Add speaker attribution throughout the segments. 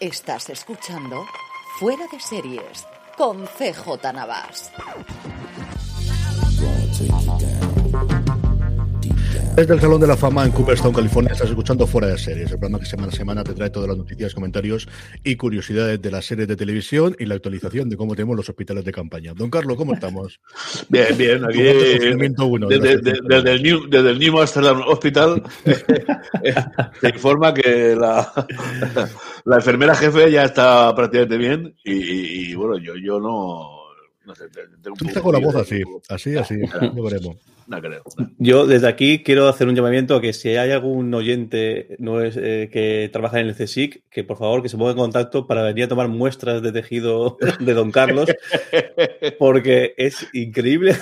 Speaker 1: Estás escuchando Fuera de Series con CJ Navas.
Speaker 2: Desde el Salón de la Fama en Cooperstown, California, estás escuchando Fuera de Series, el programa que semana a semana te trae todas las noticias, comentarios y curiosidades de las series de televisión y la actualización de cómo tenemos los hospitales de campaña. Don Carlos, ¿cómo estamos?
Speaker 3: Bien, bien, aquí
Speaker 2: uno,
Speaker 3: desde, desde, el New, desde el New Amsterdam Hospital se informa que la, la enfermera jefe ya está prácticamente bien y, y bueno, yo, yo no no sé,
Speaker 2: tengo Tú estás con la voz así, así, así, no veremos.
Speaker 3: No creo.
Speaker 4: Yo desde aquí quiero hacer un llamamiento a que si hay algún oyente no es, eh, que trabaja en el CSIC, que por favor que se ponga en contacto para venir a tomar muestras de tejido de Don Carlos, porque es increíble,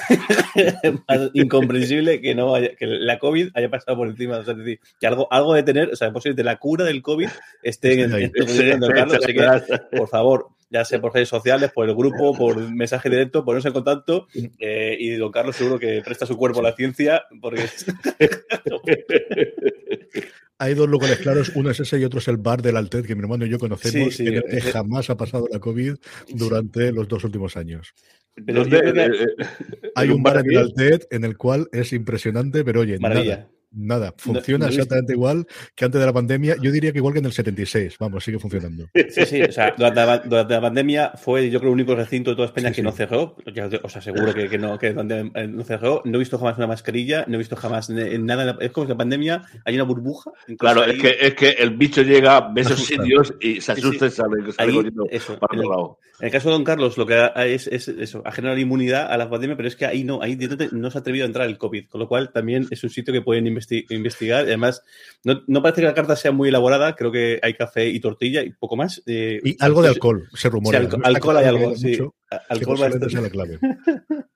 Speaker 4: incomprensible que no haya, que la COVID haya pasado por encima. O sea, es decir, que algo, algo de tener, o sea, posible la cura del COVID esté en, el en Don Carlos. Así que, por favor, ya sea por redes sociales, por el grupo, por mensaje directo, ponerse en contacto eh, y don Carlos seguro que presta su cuerpo a la ciencia porque...
Speaker 2: Hay dos lugares claros, uno es ese y otro es el bar del Altet, que mi hermano y yo conocemos, que jamás ha pasado la COVID durante los dos últimos años. Hay un bar en el Altet en el cual es impresionante, pero oye, Maravilla. Nada, funciona exactamente igual que antes de la pandemia. Yo diría que igual que en el 76. Vamos, sigue funcionando.
Speaker 4: Sí, sí, o sea, durante la, pandemia fue yo creo el único recinto de toda España que no cerró. os aseguro que, que, no, que no cerró. No he visto jamás una mascarilla, no he visto jamás nada. Es como que la pandemia hay una burbuja.
Speaker 3: Claro, es, que, es que el bicho llega, ve esos sitios y se asusta y sale, sale eso,
Speaker 4: para en, el, lado. en el caso de Don Carlos, lo que es, es eso, ha generado inmunidad a la pandemia, pero es que ahí no, ahí no se ha atrevido a entrar el COVID, con lo cual también es un sitio que pueden investigar. Además, no, parece que la carta sea muy elaborada, creo que hay café y tortilla y poco más.
Speaker 2: Eh, y algo de alcohol, se rumora.
Speaker 4: Sí, alcohol, hay algo, sí. alcohol va a
Speaker 2: estar... la clave.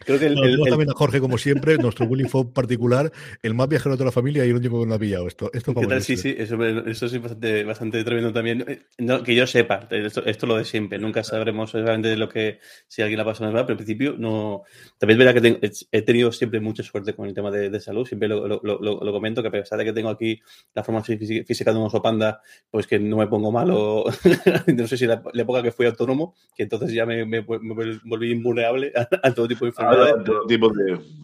Speaker 2: Creo que el, también a Jorge, como siempre, nuestro bullying fue particular, el más viajero de toda la familia y el único que no ha pillado esto. esto
Speaker 4: Sí, sí, eso, eso sí bastante, bastante tremendo también. Eh, que yo sepa, esto, es lo de siempre, nunca sabremos exactamente lo que si alguien la pasado mal, pero en principio no. También es verdad que he tenido siempre mucha suerte con el tema de, salud, siempre lo, lo, lo, comento, que a pesar de que tengo aquí la forma física de un oso panda, pues que no me pongo mal o no sé si la, época que fui autónomo, que entonces ya me, me, volví invulnerable a todo tipo de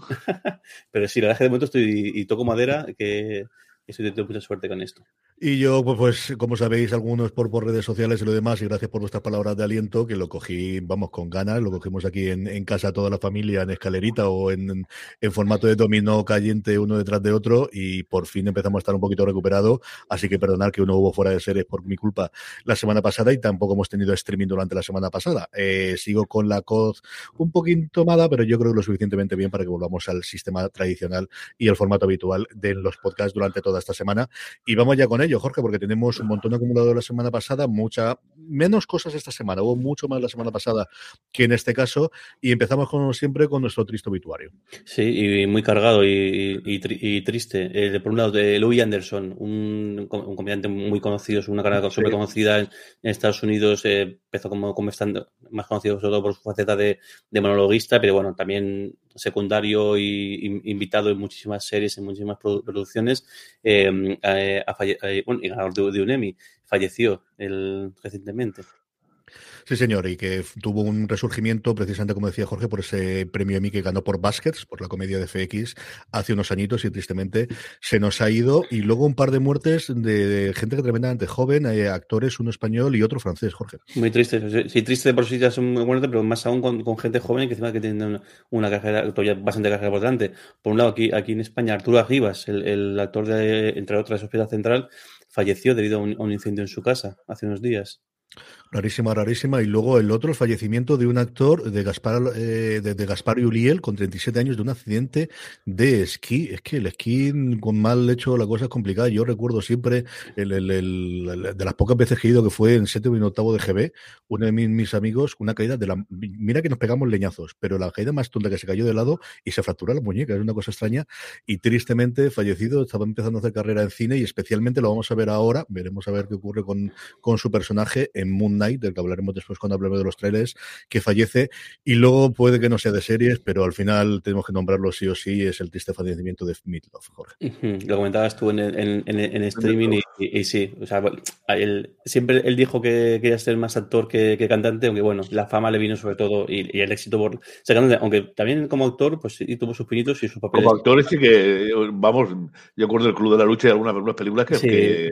Speaker 4: Pero sí, la verdad es que de momento estoy y toco madera, que estoy teniendo mucha suerte con esto.
Speaker 2: Y yo, pues, pues, como sabéis, algunos por, por redes sociales y lo demás, y gracias por vuestras palabras de aliento, que lo cogí, vamos, con ganas, lo cogimos aquí en, en casa toda la familia, en escalerita o en, en, formato de dominó caliente uno detrás de otro, y por fin empezamos a estar un poquito recuperado, así que perdonad que uno hubo fuera de series por mi culpa la semana pasada y tampoco hemos tenido streaming durante la semana pasada. Eh, sigo con la COD un poquito tomada, pero yo creo que lo suficientemente bien para que volvamos al sistema tradicional y al formato habitual de los podcasts durante toda esta semana. Y vamos ya con ello. Jorge, porque tenemos un montón acumulado la semana pasada, mucha menos cosas esta semana, hubo mucho más la semana pasada que en este caso, y empezamos como siempre con nuestro triste obituario.
Speaker 4: Sí, y muy cargado y, triste. Eh, por un lado, de Louis Anderson, un, comediante muy conocido, una carrera súper conocida en, Estados Unidos, eh, empezó como, como estando más conocido sobre todo por su faceta de, de monologuista, pero bueno, también secundario y, invitado en muchísimas series, en muchísimas producciones, eh, eh, bueno, y ganador de, de, un Emmy, falleció el, recientemente.
Speaker 2: Sí, señor, y que tuvo un resurgimiento, precisamente como decía Jorge, por ese premio Emmy que ganó por Baskets, por la comedia de FX, hace unos añitos y tristemente se nos ha ido. Y luego un par de muertes de, gente que tremendamente joven, eh, actores, uno español y otro francés, Jorge.
Speaker 4: Muy triste, sí, triste por sí ya son muy muertes, pero más aún con, gente joven que encima que tienen una, carrera, bastante carrera importante. Por un lado, aquí, aquí en España, Arturo Arribas, el, actor de, entre otras, Hospital Central, falleció debido a un incendio en su casa hace unos días.
Speaker 2: Rarísima, rarísima. Y luego el otro, el fallecimiento de un actor de Gaspar, eh, de, Gaspar Uliel, con 37 años, de un accidente de esquí. Es que el esquí con mal hecho la cosa es complicada. Yo recuerdo siempre, el, el, de las pocas veces que he ido, que fue en séptimo y octavo de GB, uno de mis, amigos, una caída de la... Mira que nos pegamos leñazos, pero la caída más tonta que se cayó de lado y se fracturó la muñeca. Es una cosa extraña. Y tristemente fallecido, estaba empezando a hacer carrera en cine y especialmente lo vamos a ver ahora, veremos a ver qué ocurre con, con su personaje en Moon Knight, del que hablaremos después cuando hablemos de los trailers, que fallece. Y luego puede que no sea de series, pero al final tenemos que nombrarlo sí o sí, es el triste fallecimiento de Meatloaf, Jorge.
Speaker 4: Lo comentabas tú en, en, streaming y, sí, o sea, él, siempre él dijo que quería ser más actor que, cantante, aunque bueno, la fama le vino sobre todo y, el éxito por aunque también como actor, pues sí tuvo sus pinitos y sus papeles.
Speaker 3: Como actor es que, vamos, yo acuerdo del Club de la Lucha y algunas, algunas películas que,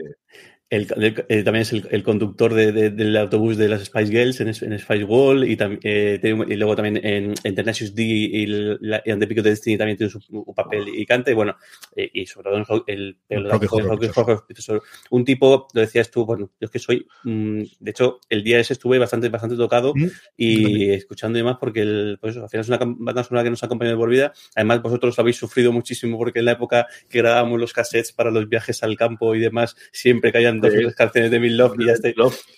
Speaker 4: el, eh, también es el, conductor del autobús de las Spice Girls en, en Spice Wall y, eh, y, luego también en, en Tenacious D y, la, y The Pico de Destiny también tiene su, papel y canta y bueno, eh, y sobre todo el, el, un tipo, lo decías tú, bueno, yo es que soy, mm, de hecho, el día ese estuve bastante, bastante tocado mm, y escuchando y demás porque el, pues al final es una banda sonora que nos ha acompañado por vida, además vosotros habéis sufrido muchísimo porque en la época que grabábamos los cassettes para los viajes al campo y demás, siempre caían dos canciones de Bill Love y ya está.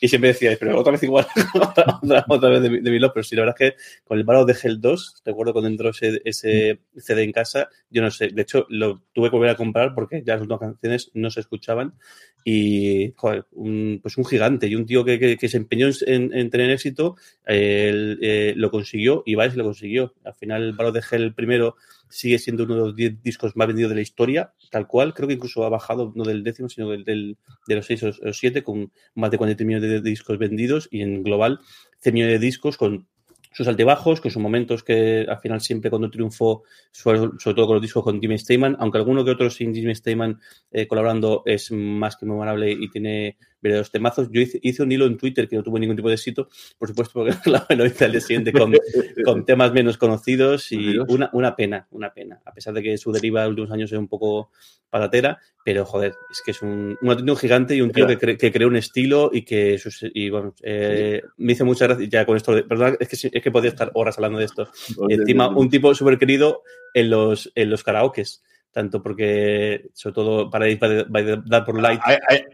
Speaker 4: Y siempre decíais, pero otra vez igual, otra, vez de, de Love. Pero sí, la verdad es que con el Battle de Hell 2, recuerdo cuando entró ese, ese CD en casa, yo no sé, de hecho lo tuve que volver a comprar porque ya las dos canciones no se escuchaban y, joder, un, pues un gigante y un tío que, que, se empeñó en, tener éxito, eh, lo consiguió y Vice lo consiguió. Al final el Battle de Hell primero sigue siendo uno de los 10 discos más vendidos de la historia, tal cual. Creo que incluso ha bajado no del décimo, sino del, del de los 6 o los 7, con más de 40 millones de, discos vendidos y en global 100 millones de discos con sus altibajos, con sus momentos que al final siempre cuando triunfó, sobre, todo con los discos con Jimmy Steinman, aunque alguno que otro sin Jimmy Steinman eh, colaborando es más que memorable y tiene verdaderos temazos. Yo hice, un hilo en Twitter que no tuvo ningún tipo de éxito, por supuesto, porque lo hice al día siguiente con, con, temas menos conocidos y una, una pena, una pena. A pesar de que su deriva en los últimos años es un poco patatera, pero joder, es que es un, un gigante y un tío que, que, creó un estilo y que y, bueno, eh, me hizo mucha gracia ya con esto. Perdón, es que, es que podía estar horas hablando de esto. Encima, un tipo súper querido en los, en los karaokes tanto porque, sobre todo, para ir by, Dar por Light.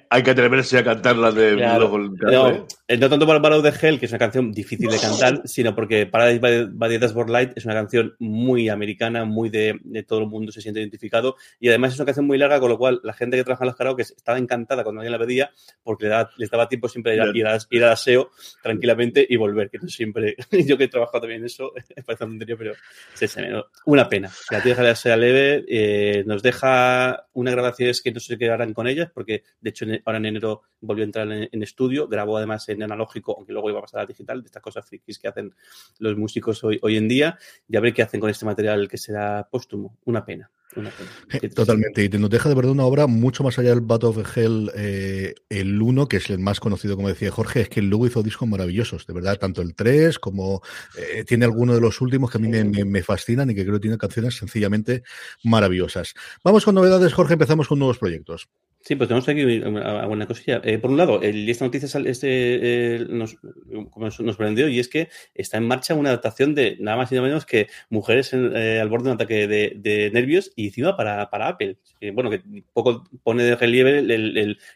Speaker 3: Hay, que atreverse a cantar la de
Speaker 4: claro, no, eh, no, tanto para Battle de Hell, que es una canción difícil de cantar, sino porque Paradise by, by the Light es una canción muy americana, muy de, de, todo el mundo se siente identificado y además es una canción muy larga, con lo cual la gente que trabaja en los karaoke estaba encantada cuando alguien la pedía porque les daba, tiempo siempre ir, a, ir, a, ir al aseo tranquilamente y volver, que no siempre, yo que he trabajado también en eso, parece un tontería, pero sí, sí, una pena. La tía sea leve, eh, nos deja unas grabaciones que no se quedarán con ellas, porque de hecho ahora en enero volvió a entrar en, estudio, grabó además en analógico, aunque luego iba a pasar a digital, de estas cosas frikis que hacen los músicos hoy, hoy en día, y a ver qué hacen con este material que será póstumo. Una pena.
Speaker 2: Eh, totalmente, y nos deja de verdad una obra mucho más allá del Battle of Hell, eh, el 1, que es el más conocido, como decía Jorge, es que luego hizo discos maravillosos, de verdad, tanto el 3 como eh, tiene algunos de los últimos que a mí me, fascinan y que creo que tiene canciones sencillamente maravillosas. Vamos con novedades, Jorge, empezamos con nuevos proyectos.
Speaker 4: Sí, pues tenemos aquí una cosilla. Eh, por un lado, el, esta noticia este, eh, nos, nos prendió y es que está en marcha una adaptación de nada más y nada menos que mujeres eh, al borde de un ataque de, nervios y encima para, para Apple. bueno, que poco pone de relieve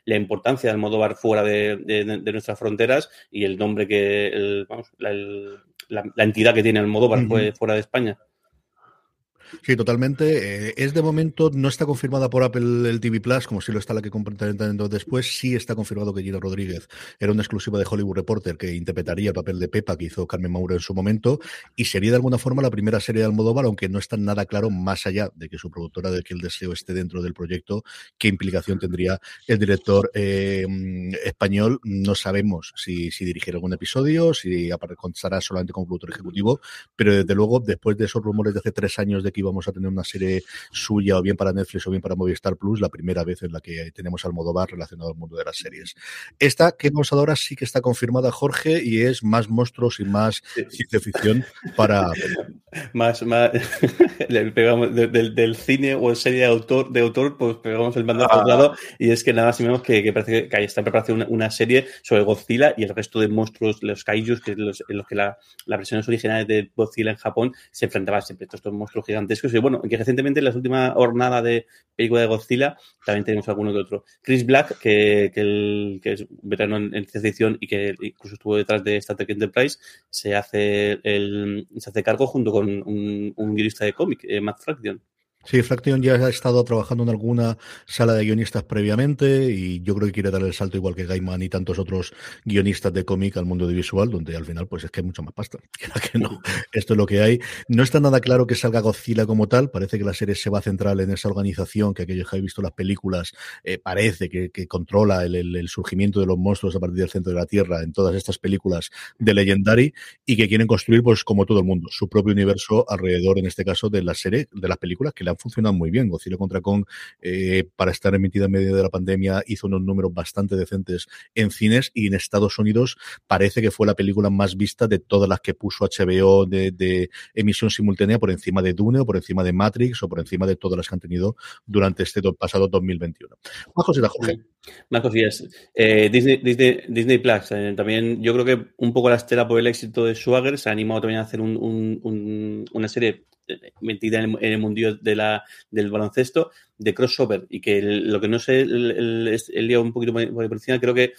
Speaker 4: la importancia del modo bar fuera de, nuestras fronteras y el nombre que, vamos, la, entidad que tiene el modo bar fuera de España.
Speaker 2: Sí, totalmente. Eh, es de momento, no está confirmada por Apple el TV Plus, como si lo está la que complementaremos después. Sí está confirmado que Gina Rodríguez era una exclusiva de Hollywood Reporter que interpretaría el papel de Pepa que hizo Carmen Mauro en su momento y sería de alguna forma la primera serie de Almodóvar, aunque no está nada claro, más allá de que su productora de que el deseo esté dentro del proyecto, qué implicación tendría el director eh, español. No sabemos si, si dirigirá algún episodio, si estará solamente como productor ejecutivo, pero desde luego, después de esos rumores de hace tres años de que íbamos a tener una serie suya o bien para Netflix o bien para Movistar Plus, la primera vez en la que tenemos al Modovar relacionado al mundo de las series. Esta que vamos ahora sí que está confirmada, Jorge, y es más monstruos y más ciencia ficción para...
Speaker 4: más, más pegamos del, cine o serie de autor, de autor pues pegamos el mando al lado y es que nada más y menos que, que parece que está en preparación una, serie sobre Godzilla y el resto de monstruos, los kaijus, que los, en los que la, las versiones originales de Godzilla en Japón se enfrentaban siempre. Estos monstruos gigantes y bueno, que recientemente en la última jornada de película de Godzilla también tenemos alguno que otro. Chris Black, que, que, es veterano en, ciencia ficción y que incluso estuvo detrás de Star Trek Enterprise, se hace, el, se hace cargo junto con un, guionista de cómic, eh, Matt Fraction.
Speaker 2: Sí, Fraction ya ha estado trabajando en alguna sala de guionistas previamente y yo creo que quiere dar el salto igual que Gaiman y tantos otros guionistas de cómic al mundo de visual, donde al final pues es que hay mucho más pasta. que no, esto es lo que hay. No está nada claro que salga Godzilla como tal, parece que la serie se va a centrar en esa organización que aquellos que habéis visto las películas eh, parece que, controla el, surgimiento de los monstruos a partir del centro de la Tierra en todas estas películas de Legendary y que quieren construir pues como todo el mundo su propio universo alrededor en este caso de la serie, de las películas que le han funcionado muy bien. Godzilla contra Kong, eh, para estar emitida en medio de la pandemia, hizo unos números bastante decentes en cines y en Estados Unidos parece que fue la película más vista de todas las que puso HBO de, emisión simultánea por encima de Dune o por encima de Matrix o por encima de todas las que han tenido durante este pasado 2021. Más cositas, Jorge.
Speaker 4: Más cosillas. Eh, Disney, Disney, Disney Plus, eh, también yo creo que un poco la estela por el éxito de Swagger se ha animado también a hacer una serie metida en el, mundillo de la, del baloncesto, de crossover, y que lo que no sé, el, el, lío un poquito por encima, creo que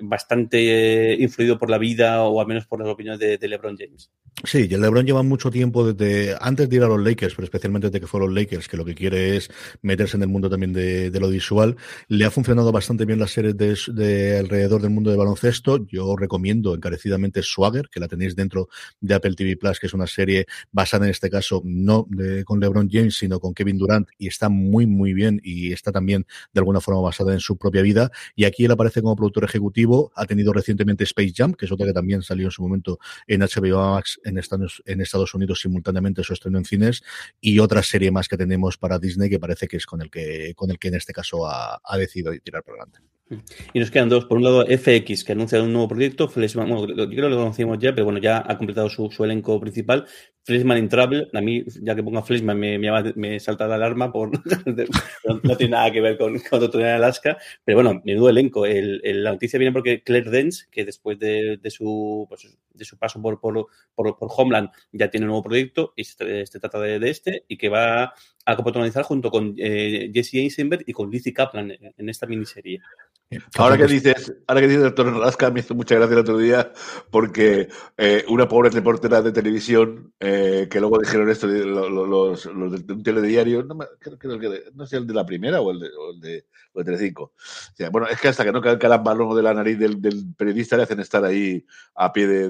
Speaker 4: bastante eh, influido por la vida o al menos por las opiniones de, LeBron James.
Speaker 2: Sí, y el LeBron lleva mucho tiempo desde antes de ir a los Lakers, pero especialmente desde que fue a los Lakers, que lo que quiere es meterse en el mundo también de, lo visual. Le ha funcionado bastante bien la serie de, alrededor del mundo de baloncesto. Yo recomiendo encarecidamente Swagger, que la tenéis dentro de Apple TV Plus, que es una serie basada en este caso no con LeBron James, sino con Kevin Durant, y está muy, muy bien y está también de alguna forma basada en su propia vida. Y aquí él aparece como productor ejecutivo ha tenido recientemente Space Jam, que es otra que también salió en su momento en HBO Max en Estados, en Estados Unidos simultáneamente su estreno en cines, y otra serie más que tenemos para Disney que parece que es con el que, con el que en este caso ha, ha decidido tirar por delante.
Speaker 4: Y nos quedan dos. Por un lado, FX, que anuncia un nuevo proyecto. Bueno, yo creo que lo conocíamos ya, pero bueno, ya ha completado su, elenco principal. Fleshman in Travel. A mí, ya que pongo Fleshman, me, me, salta la alarma. por no, tiene nada que ver con, con en Alaska. Pero bueno, menudo elenco. El, la noticia viene porque Claire Dance, que después de, de su, pues, de su paso por, por, por, Homeland, ya tiene un nuevo proyecto. Y se, este trata de, de, este. Y que va a coprotagonizar junto con eh, Jesse Eisenberg y con Lizzie Kaplan en esta miniserie.
Speaker 3: Ahora que dices, ahora que dices doctor Alaska, me hizo mucha gracia el otro día porque eh, una pobre reportera de televisión eh, que luego dijeron esto, los, los, de un telediario, no, creo, que, no sé el de la primera o el de, o el de, o el de Telecinco. bueno, es que hasta que no cae el balón de la nariz del, periodista le hacen estar ahí a pie de,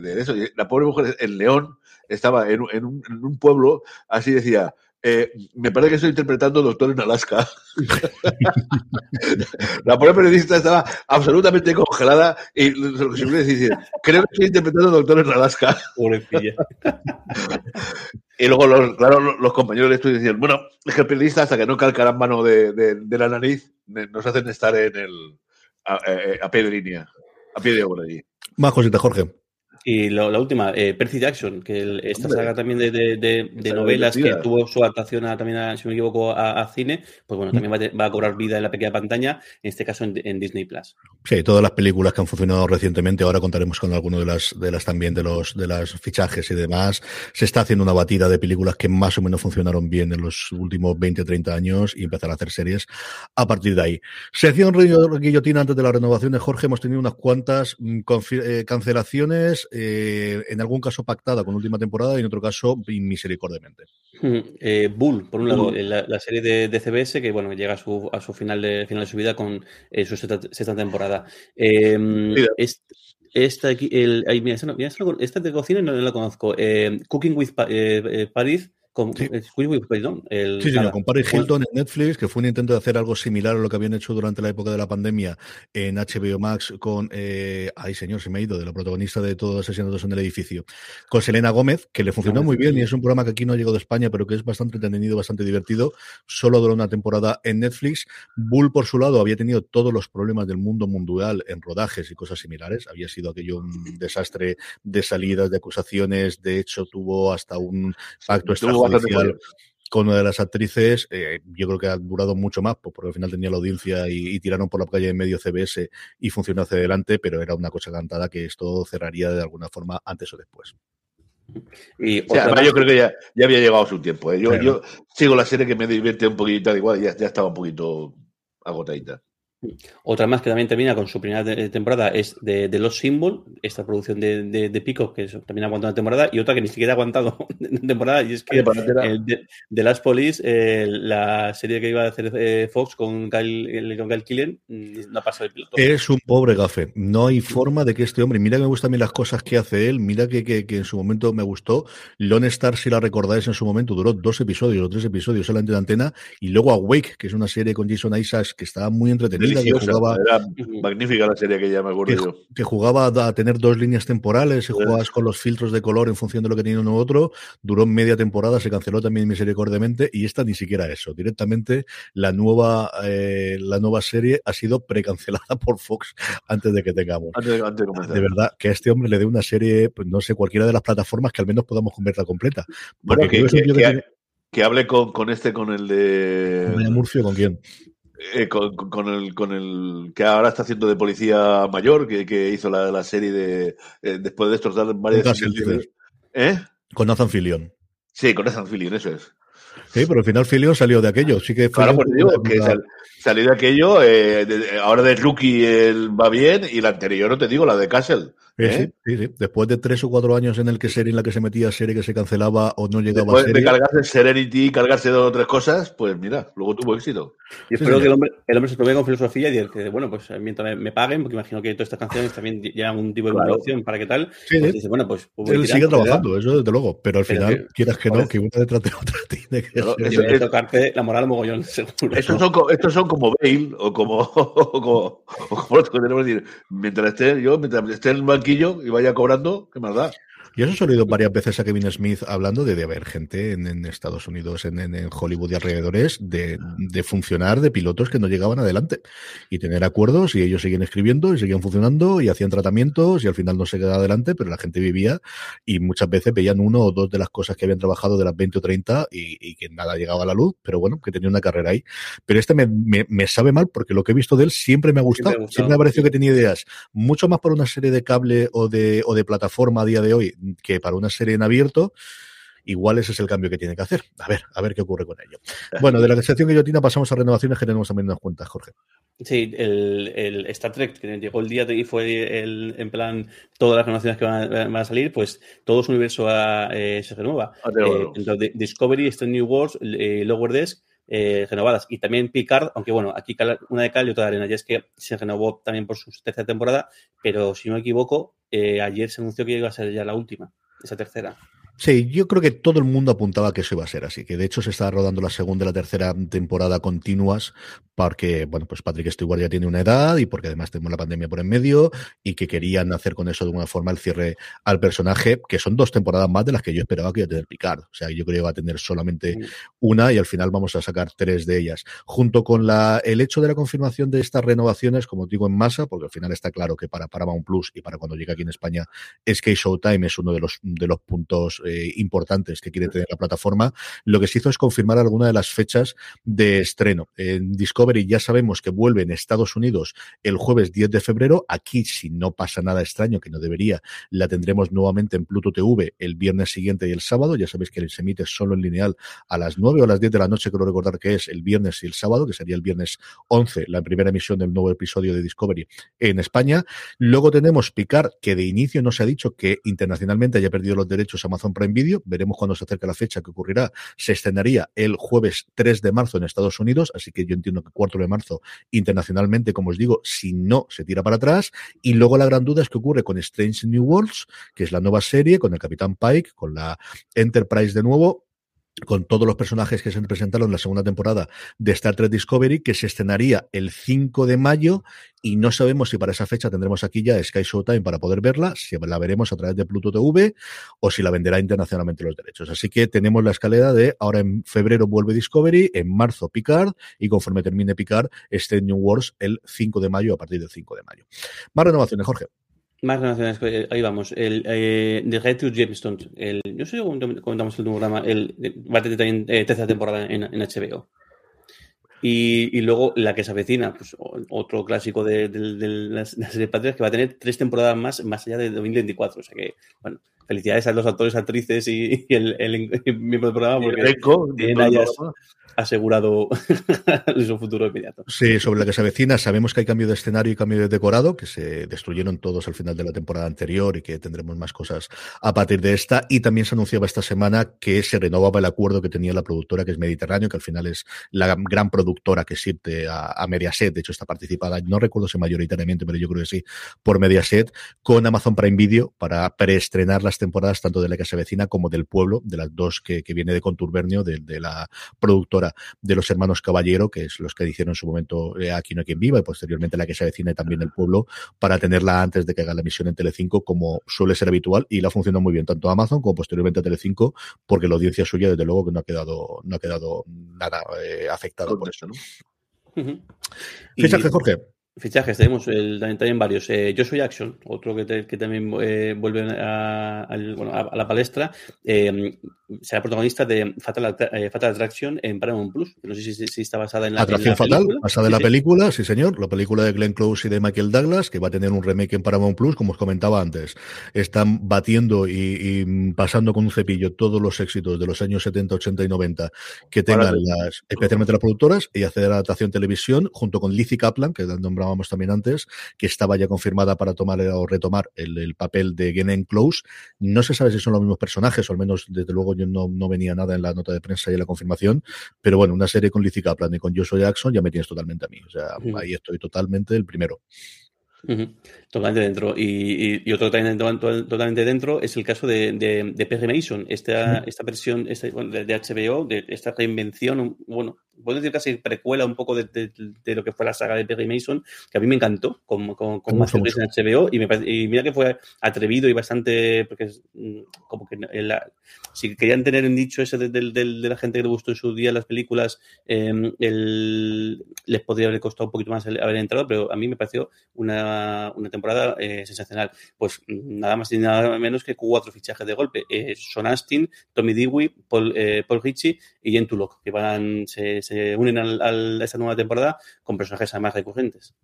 Speaker 3: de, eso. la pobre mujer en León estaba en, en, un, en un pueblo, así decía, eh, me parece que estoy interpretando Doctor en Alaska. la pobre periodista estaba absolutamente congelada y lo que siempre decir, creo que estoy interpretando Doctor en Alaska. y luego, los, claro, los compañeros de estudio decían, bueno, es que el periodista hasta que no calcarán mano de, de, la nariz, nos hacen estar en el a, a, pie de línea, a pie de obra allí.
Speaker 2: Más cositas, Jorge.
Speaker 4: Y la última, eh, Percy Jackson, que esta saga también de, de, de, novelas que tuvo su adaptación a, también, si me equivoco, a, cine, pues bueno, también va, a cobrar vida en la pequeña pantalla, en este caso en, Disney Plus.
Speaker 2: Sí, todas las películas que han funcionado recientemente, ahora contaremos con alguno de las, de las también de los de las fichajes y demás. Se está haciendo una batida de películas que más o menos funcionaron bien en los últimos 20 30 años y empezar a hacer series a partir de ahí. Sección Guillotina antes de la renovación de Jorge, hemos tenido unas cuantas mm, eh, cancelaciones eh, en algún caso pactada con última temporada y en otro caso misericordiamente.
Speaker 4: Hmm, eh, Bull, por un lado, la, serie de, CBS que bueno llega a su, a su final de final de su vida con eh, su sexta, temporada. esta, aquí, el, esta, de cocina no, la conozco. Cooking with Paris con, sí. perdón,
Speaker 2: el, sí, sí, con Paris Hilton en Netflix, que fue un intento de hacer algo similar a lo que habían hecho durante la época de la pandemia en HBO Max con, eh, ay señor, se me ha ido, de la protagonista de todos asesinatos en el edificio, con Selena Gómez, que le funcionó muy bien y es un programa que aquí no ha llegado de España, pero que es bastante entretenido, bastante divertido, solo duró una temporada en Netflix. Bull, por su lado, había tenido todos los problemas del mundo mundial en rodajes y cosas similares, había sido aquello un desastre de salidas, de acusaciones, de hecho tuvo hasta un pacto extra con una de las actrices, eh, yo creo que ha durado mucho más, pues, porque al final tenía la audiencia y, tiraron por la calle en medio CBS y funcionó hacia adelante, pero era una cosa cantada que esto cerraría de alguna forma antes o después.
Speaker 3: Y yo creo que ya, había llegado su tiempo. ¿eh? Yo, sigo la serie que me divierte un poquito, igual ya, ya estaba un poquito agotadita.
Speaker 4: Otra más que también termina con su primera temporada es de, de Los Symbol, esta producción de, de, de Pico, que también ha aguantado una temporada, y otra que ni siquiera ha aguantado una temporada, y es que el de, de Las Police, eh, la serie que iba a hacer eh, Fox con Kyle, con Kyle Killen, mm, no ha pasado el piloto.
Speaker 2: Es un pobre gafe. No hay forma de que este hombre, mira que me gustan a mí las cosas que hace él, mira que, que, que en su momento me gustó. Lone Star, si la recordáis en su momento, duró dos episodios o tres episodios solamente de antena, y luego Awake, que es una serie con Jason Isaacs que estaba muy entretenida, que jugaba
Speaker 3: era magnífica la serie que ya me acuerdo
Speaker 2: que,
Speaker 3: yo.
Speaker 2: que, jugaba a tener dos líneas temporales, y jugabas con los filtros de color en función de lo que tenía uno u otro, duró media temporada, se canceló también misericordiamente y esta ni siquiera eso. Directamente la nueva eh, la nueva serie ha sido precancelada por Fox antes de que tengamos.
Speaker 3: Antes, antes de,
Speaker 2: de, verdad, que a este hombre le dé una serie, pues no sé, cualquiera de las plataformas que al menos podamos convertirla completa.
Speaker 3: Porque bueno, que, que, que, que, que, hable con, con este, con el de...
Speaker 2: ¿Con Murcio con quién?
Speaker 3: Eh, con, con, el, con el que ahora está haciendo de policía mayor, que, que hizo la, la, serie de eh, después de destrozar varias.
Speaker 2: ¿Eh? Con Nathan Fillion.
Speaker 3: Sí, con Nathan Fillion, eso es.
Speaker 2: Sí, pero al final Fillion salió de aquello. Sí que
Speaker 3: claro, pues digo que sal, salió de aquello. Eh, de, ahora de rookie él va bien y la anterior, no te digo, la de Castle.
Speaker 2: Sí, ¿Eh? sí, sí, Después de tres o cuatro años en el que serie en la que se metía serie que se cancelaba o no llegaba
Speaker 3: Después
Speaker 2: a serie.
Speaker 3: de cargarse Serenity y cargarse dos o tres cosas, pues mira, luego tuvo éxito.
Speaker 4: Y espero sí, que el hombre, el hombre se tome con filosofía y que, bueno, pues mientras me, me, paguen, porque imagino que todas estas canciones también llevan un tipo de claro. producción para qué tal.
Speaker 2: Sí,
Speaker 4: pues dice, bueno, pues.
Speaker 2: pues Él sigue trabajando, eso desde luego, pero al final, pero, quieras que no, que una detrás de otra tiene que
Speaker 4: pero, ser. Debe tocarte la moral mogollón, seguro.
Speaker 3: Estos son, estos son como Bale o como, o como, o como los que tenemos que decir, mientras esté yo, mientras esté en el y vaya cobrando, ¿qué más da?
Speaker 2: Yo eso he oído varias veces a Kevin Smith hablando de, de haber gente en, en Estados Unidos, en, en, Hollywood y alrededores, de, de, funcionar de pilotos que no llegaban adelante y tener acuerdos y ellos seguían escribiendo y seguían funcionando y hacían tratamientos y al final no se quedaba adelante, pero la gente vivía y muchas veces veían uno o dos de las cosas que habían trabajado de las 20 o 30 y, y que nada llegaba a la luz, pero bueno, que tenía una carrera ahí. Pero este me, me, me sabe mal porque lo que he visto de él siempre me ha gustado. Siempre, siempre me ha parecido sí. que tenía ideas mucho más por una serie de cable o de, o de plataforma a día de hoy que para una serie en abierto, igual ese es el cambio que tiene que hacer. A ver, a ver qué ocurre con ello. Bueno, de la sección guillotina pasamos a renovaciones que tenemos también unas cuentas, Jorge.
Speaker 4: Sí, el, el, Star Trek, que llegó el día y fue el, en plan todas las renovaciones que van a, van a salir, pues todo su universo a, eh, se renueva.
Speaker 3: Ah,
Speaker 4: eh, entonces, Discovery, Strange New Worlds, eh, Lower Desk, eh, renovadas. Y también Picard, aunque bueno, aquí una de cal y otra de arena. Y es que se renovó también por su tercera temporada, pero si no me equivoco, eh, ayer se anunció que iba a ser ya la última esa tercera.
Speaker 2: Sí, yo creo que todo el mundo apuntaba que eso iba a ser así, que de hecho se está rodando la segunda y la tercera temporada continuas porque, bueno, pues Patrick Stewart ya tiene una edad y porque además tenemos la pandemia por en medio y que querían hacer con eso de alguna forma el cierre al personaje, que son dos temporadas más de las que yo esperaba que iba a tener Picard. O sea, yo creo que iba a tener solamente una y al final vamos a sacar tres de ellas. Junto con la, el hecho de la confirmación de estas renovaciones, como digo, en masa, porque al final está claro que para Paramount Plus y para cuando llegue aquí en España es que Showtime es uno de los, de los puntos eh, importantes que quiere tener la plataforma, lo que se hizo es confirmar alguna de las fechas de estreno. En Discovery ya sabemos que vuelve en Estados Unidos el jueves 10 de febrero. Aquí, si no pasa nada extraño, que no debería, la tendremos nuevamente en Pluto TV el viernes siguiente y el sábado. Ya sabéis que se emite solo en lineal a las 9 o a las 10 de la noche, creo recordar que es el viernes y el sábado, que sería el viernes 11, la primera emisión del nuevo episodio de Discovery en España. Luego tenemos Picard, que de inicio no se ha dicho que internacionalmente haya perdido los derechos a Amazon Prime Video veremos cuando se acerque la fecha que ocurrirá, se estrenaría el jueves 3 de marzo en Estados Unidos, así que yo entiendo que 4 de marzo internacionalmente, como os digo, si no se tira para atrás, y luego la gran duda es que ocurre con Strange New Worlds, que es la nueva serie, con el Capitán Pike, con la Enterprise de nuevo, con todos los personajes que se presentaron en la segunda temporada de Star Trek Discovery, que se estrenaría el 5 de mayo y no sabemos si para esa fecha tendremos aquí ya Sky Showtime para poder verla, si la veremos a través de Pluto TV o si la venderá internacionalmente los derechos. Así que tenemos la escalera de ahora en febrero vuelve Discovery, en marzo Picard y conforme termine Picard, este New Wars el 5 de mayo a partir del 5 de mayo. Más renovaciones, Jorge.
Speaker 4: Más renovaciones, ahí vamos. El eh, The Red to Jamestown. El, no sé cómo comentamos el programa. El, va a tener también eh, tercera temporada en, en HBO. Y, y, luego la que se avecina, pues otro clásico de, de, de la serie Patrias que va a tener tres temporadas más, más allá de 2024. O sea que, bueno, felicidades a los actores, actrices y, y el, el, el, miembro del programa porque tienen asegurado su futuro inmediato.
Speaker 2: Sí, sobre la que se avecina, sabemos que hay cambio de escenario y cambio de decorado, que se destruyeron todos al final de la temporada anterior y que tendremos más cosas a partir de esta. Y también se anunciaba esta semana que se renovaba el acuerdo que tenía la productora, que es Mediterráneo, que al final es la gran productora que sirve a, Mediaset. De hecho, está participada, no recuerdo si mayoritariamente, pero yo creo que sí, por Mediaset, con Amazon Prime Video para preestrenar las temporadas tanto de la que se avecina como del pueblo, de las dos que, viene de Contubernio, de, de, la productora de los hermanos Caballero, que es los que hicieron en su momento eh, Aquí no hay quien viva, y posteriormente la que se avecina también el pueblo, para tenerla antes de que haga la emisión en Telecinco, como suele ser habitual, y la funcionado muy bien, tanto Amazon como posteriormente a Telecinco, porque la audiencia suya, desde luego, que no ha quedado, no ha quedado nada eh, afectada por eso, ¿no? Jorge.
Speaker 4: Fichajes, tenemos el, también, varios. Eh, Yo soy Action, otro que, también eh, vuelve a, la palestra. Eh, será protagonista de Fatal, eh, Fatal, Attraction en Paramount Plus. No sé si, está basada en la
Speaker 2: Atracción Fatal, basada en la película, sí señor. La película de Glenn Close y de Michael Douglas, que va a tener un remake en Paramount Plus, como os comentaba antes. Están batiendo y, pasando con un cepillo todos los éxitos de los años 70, 80 y 90 que tengan las, especialmente las productoras, y hacer adaptación televisión junto con Lizzie Kaplan, que nombrado hablábamos también antes, que estaba ya confirmada para tomar o retomar el, papel de Glenn Close. No se sabe si son los mismos personajes, o al menos, desde luego, yo no, no venía nada en la nota de prensa y en la confirmación, pero bueno, una serie con Lizzie Kaplan y con Joshua Jackson ya me tienes totalmente a mí. O sea, ahí estoy totalmente el primero.
Speaker 4: Totalmente dentro. Y, otro también totalmente dentro es el caso de, de, Perry Mason, esta, esta versión este, de, HBO, de esta reinvención, bueno, puedo decir casi precuela un poco de, lo que fue la saga de Perry Mason, que a mí me encantó con, con, con en HBO y, me y mira que fue atrevido y bastante, porque es mm, como que si querían tener un dicho ese de, la gente que le gustó en su día las películas, em, les podría haber costado un poquito más haber entrado, pero a mí me pareció una, una temporada eh, sensacional. Pues mm, nada más y nada menos que cuatro fichajes de golpe. Eh, Son Astin, Tommy Dewey, Paul, eh, Paul Ritchie y Jen Tulloch, que van, se, se unen a esta nueva temporada con personajes además recurrentes.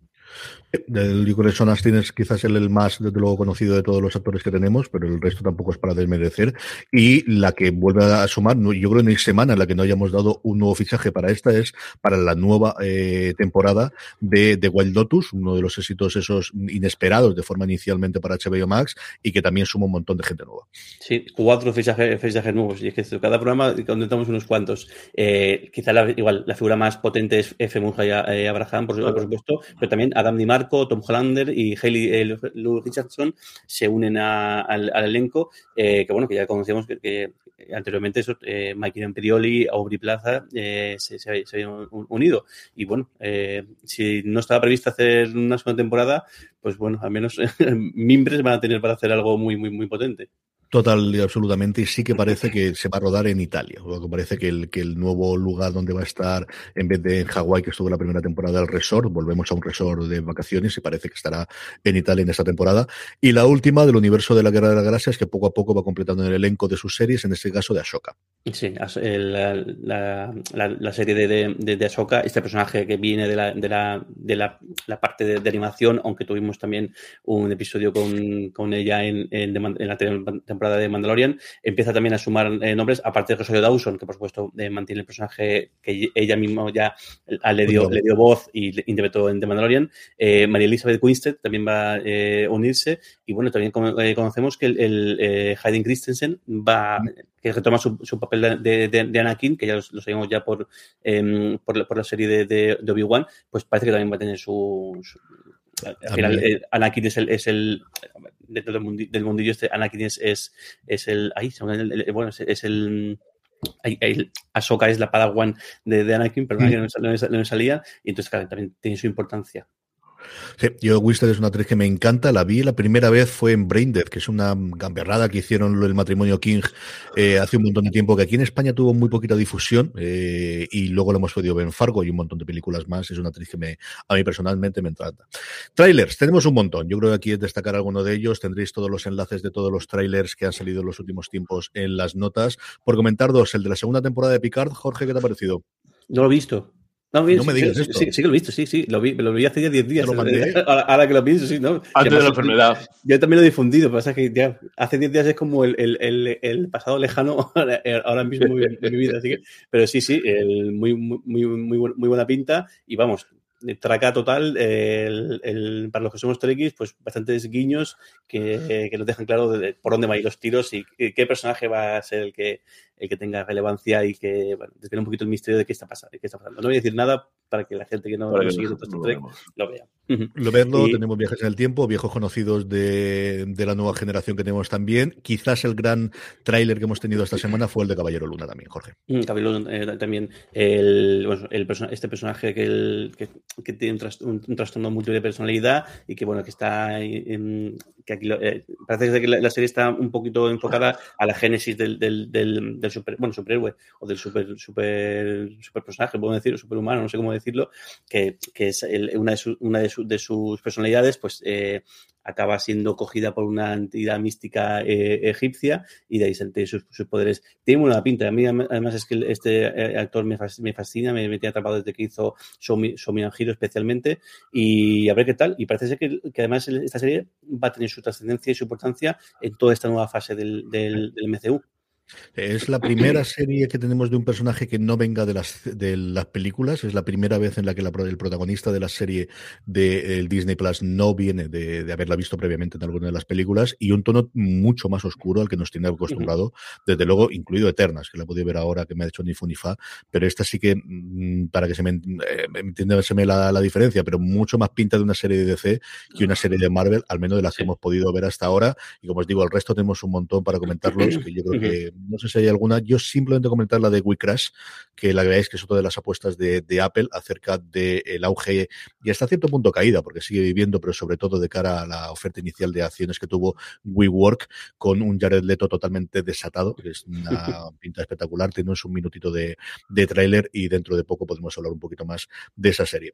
Speaker 2: Yo creo Astin es quizás el, el, más, desde luego, conocido de todos los actores que tenemos, pero el resto tampoco es para desmerecer. Y la que vuelve a sumar, yo creo en hay semana en la que no hayamos dado un nuevo fichaje para esta, es para la nueva eh, temporada de, de, Wild Lotus, uno de los éxitos esos inesperados de forma inicialmente para HBO Max y que también suma un montón de gente nueva.
Speaker 4: Sí, cuatro fichajes, fichajes nuevos. Y es que cada programa contamos unos cuantos. Eh, quizá la, igual la figura más potente es F. Munja y eh, Abraham, por, por supuesto, pero también Adam Di Marco, Tom Hollander y Haley eh, Richardson se unen al, elenco, eh, que bueno, que ya conocíamos que, anteriormente eso, eh, Mike Aubrey Plaza se, se, habían unido. Y bueno, si no estaba previsto hacer una segunda temporada, pues bueno, al menos mimbres van a tener para hacer algo muy, muy, muy potente.
Speaker 2: Total y absolutamente, y sí que parece que se va a rodar en Italia. O parece que el, que el nuevo lugar donde va a estar, en vez de en Hawái, que estuvo la primera temporada del resort, volvemos a un resort de vacaciones y parece que estará en Italia en esta temporada. Y la última del universo de la Guerra de las Galaxias, que poco a poco va completando el elenco de sus series, en este caso de Ashoka.
Speaker 4: Sí, la, la, la, serie de, de, de, Ashoka, este personaje que viene de la, de la, de la, la parte de, animación, aunque tuvimos también un episodio con, con ella en, en, en la temporada de Mandalorian, empieza también a sumar eh, nombres, aparte de Rosario Dawson, que por supuesto eh, mantiene el personaje que ella misma ya le dio, le dio voz y interpretó en The Mandalorian. Eh, María Elizabeth Winstead también va a unirse. Y bueno, también conocemos que el, Hayden Christensen va que retoma su, papel de, Anakin, que ya lo, sabemos ya por, em, por, la serie de, Obi-Wan, pues parece que también va a tener su, al final, Anakin es el, es el dentro del, mundillo, este Anakin es, es, el, ahí, bueno, es, el, el Ahsoka es la Padawan de, de Anakin, pero mm. no, no, salía, y entonces claro, también tiene su importancia.
Speaker 2: Sí, yo Winston es una actriz que me encanta. La vi la primera vez fue en Braindead, que es una gamberrada que hicieron el matrimonio King eh, hace un montón de tiempo, que aquí en España tuvo muy poquita difusión eh, y luego lo hemos podido ver en Fargo y un montón de películas más. Es una actriz que me, a mí personalmente me encanta. Trailers, tenemos un montón. Yo creo que aquí es destacar alguno de ellos. Tendréis todos los enlaces de todos los trailers que han salido en los últimos tiempos en las notas. Por comentar dos, el de la segunda temporada de Picard. Jorge, ¿qué te ha parecido?
Speaker 4: No lo he visto. No,
Speaker 2: No me digas
Speaker 4: sí,
Speaker 2: esto.
Speaker 4: Sí, sí que lo he visto, sí, sí. Lo vi, lo vi hace ya 10 días.
Speaker 2: ¿Te lo mandé?
Speaker 4: Ahora, ahora que lo pienso, sí, ¿no?
Speaker 3: Antes de la enfermedad.
Speaker 4: Yo también lo he difundido, pero pasa que ya hace 10 días es como el, el, el, el pasado lejano ahora ahora mismo de mi vida. Así que, pero sí, sí, el, muy, muy, muy, muy bu- muy buena pinta y vamos, traca total, el, el- para los que somos trekkies, pues bastantes guiños que, que nos dejan claro de- de por dónde van a ir los tiros y qué personaje va a ser el que, el que tenga relevancia y que bueno, un poquito el misterio de qué está pasando. Qué está pasando. No voy a decir nada para que la gente que no, sigue
Speaker 3: lo-
Speaker 4: tanto
Speaker 3: lo
Speaker 4: Trek lo vea.
Speaker 2: Lo verlo,
Speaker 4: Y-
Speaker 2: tenemos viajes en el tiempo, viejos conocidos de, de la nueva generación que tenemos también. Quizás el gran tráiler que hemos tenido esta semana fue el de Caballero Luna también, Jorge.
Speaker 4: Mm, Cabello, eh, también el, bueno, el este personaje que, el- que, que tiene un, tras- un- un trastorno múltiple de personalidad y que bueno que está en- que aquí lo- eh, parece que la, serie está un poquito enfocada a la génesis del, del, del, del super, bueno, superhéroe o del super, super, super personaje, puedo decir, superhumano, no sé cómo decirlo, que, que es el- una, de, su- una de, de sus personalidades, pues eh, acaba siendo cogida por una entidad mística eh, egipcia y de ahí salen sus, sus poderes. Tiene buena pinta. A mí, además, es que este eh, actor me fas- me fascina, me, me tiene atrapado desde que hizo and Hero especialmente. Y a ver qué tal. Y parece ser que, que además esta serie va a tener su trascendencia y su importancia en toda esta nueva fase del, del MCU.
Speaker 2: Es la primera serie que tenemos de un personaje que no venga de las, de las películas. Es la primera vez en la que la el protagonista de la serie del Disney Plus no viene de, de haberla visto previamente en alguna de las películas y un tono mucho más oscuro al que nos tiene acostumbrado, desde luego, incluido Eternas, que la he podido ver ahora, que me ha hecho ni fu ni fa, pero esta sí que, mm, para que se me, eh, entienda se me la, la diferencia, pero mucho más pinta de una serie de DC que una serie de Marvel, al menos de las que hemos podido ver hasta ahora. Y como os digo, el resto tenemos un montón para comentarlos, que yo creo que no sé si hay alguna. Yo simplemente comentar la de We Crash, que la veáis que es otra de las apuestas de, de Apple acerca del auge y hasta cierto punto caída, porque sigue viviendo, pero sobre todo de cara a la oferta inicial de acciones que tuvo WeWork con un Jared Leto totalmente desatado, que es una pinta espectacular. Tenemos un minutito de, de tráiler y dentro de poco podemos hablar un poquito más de esa serie.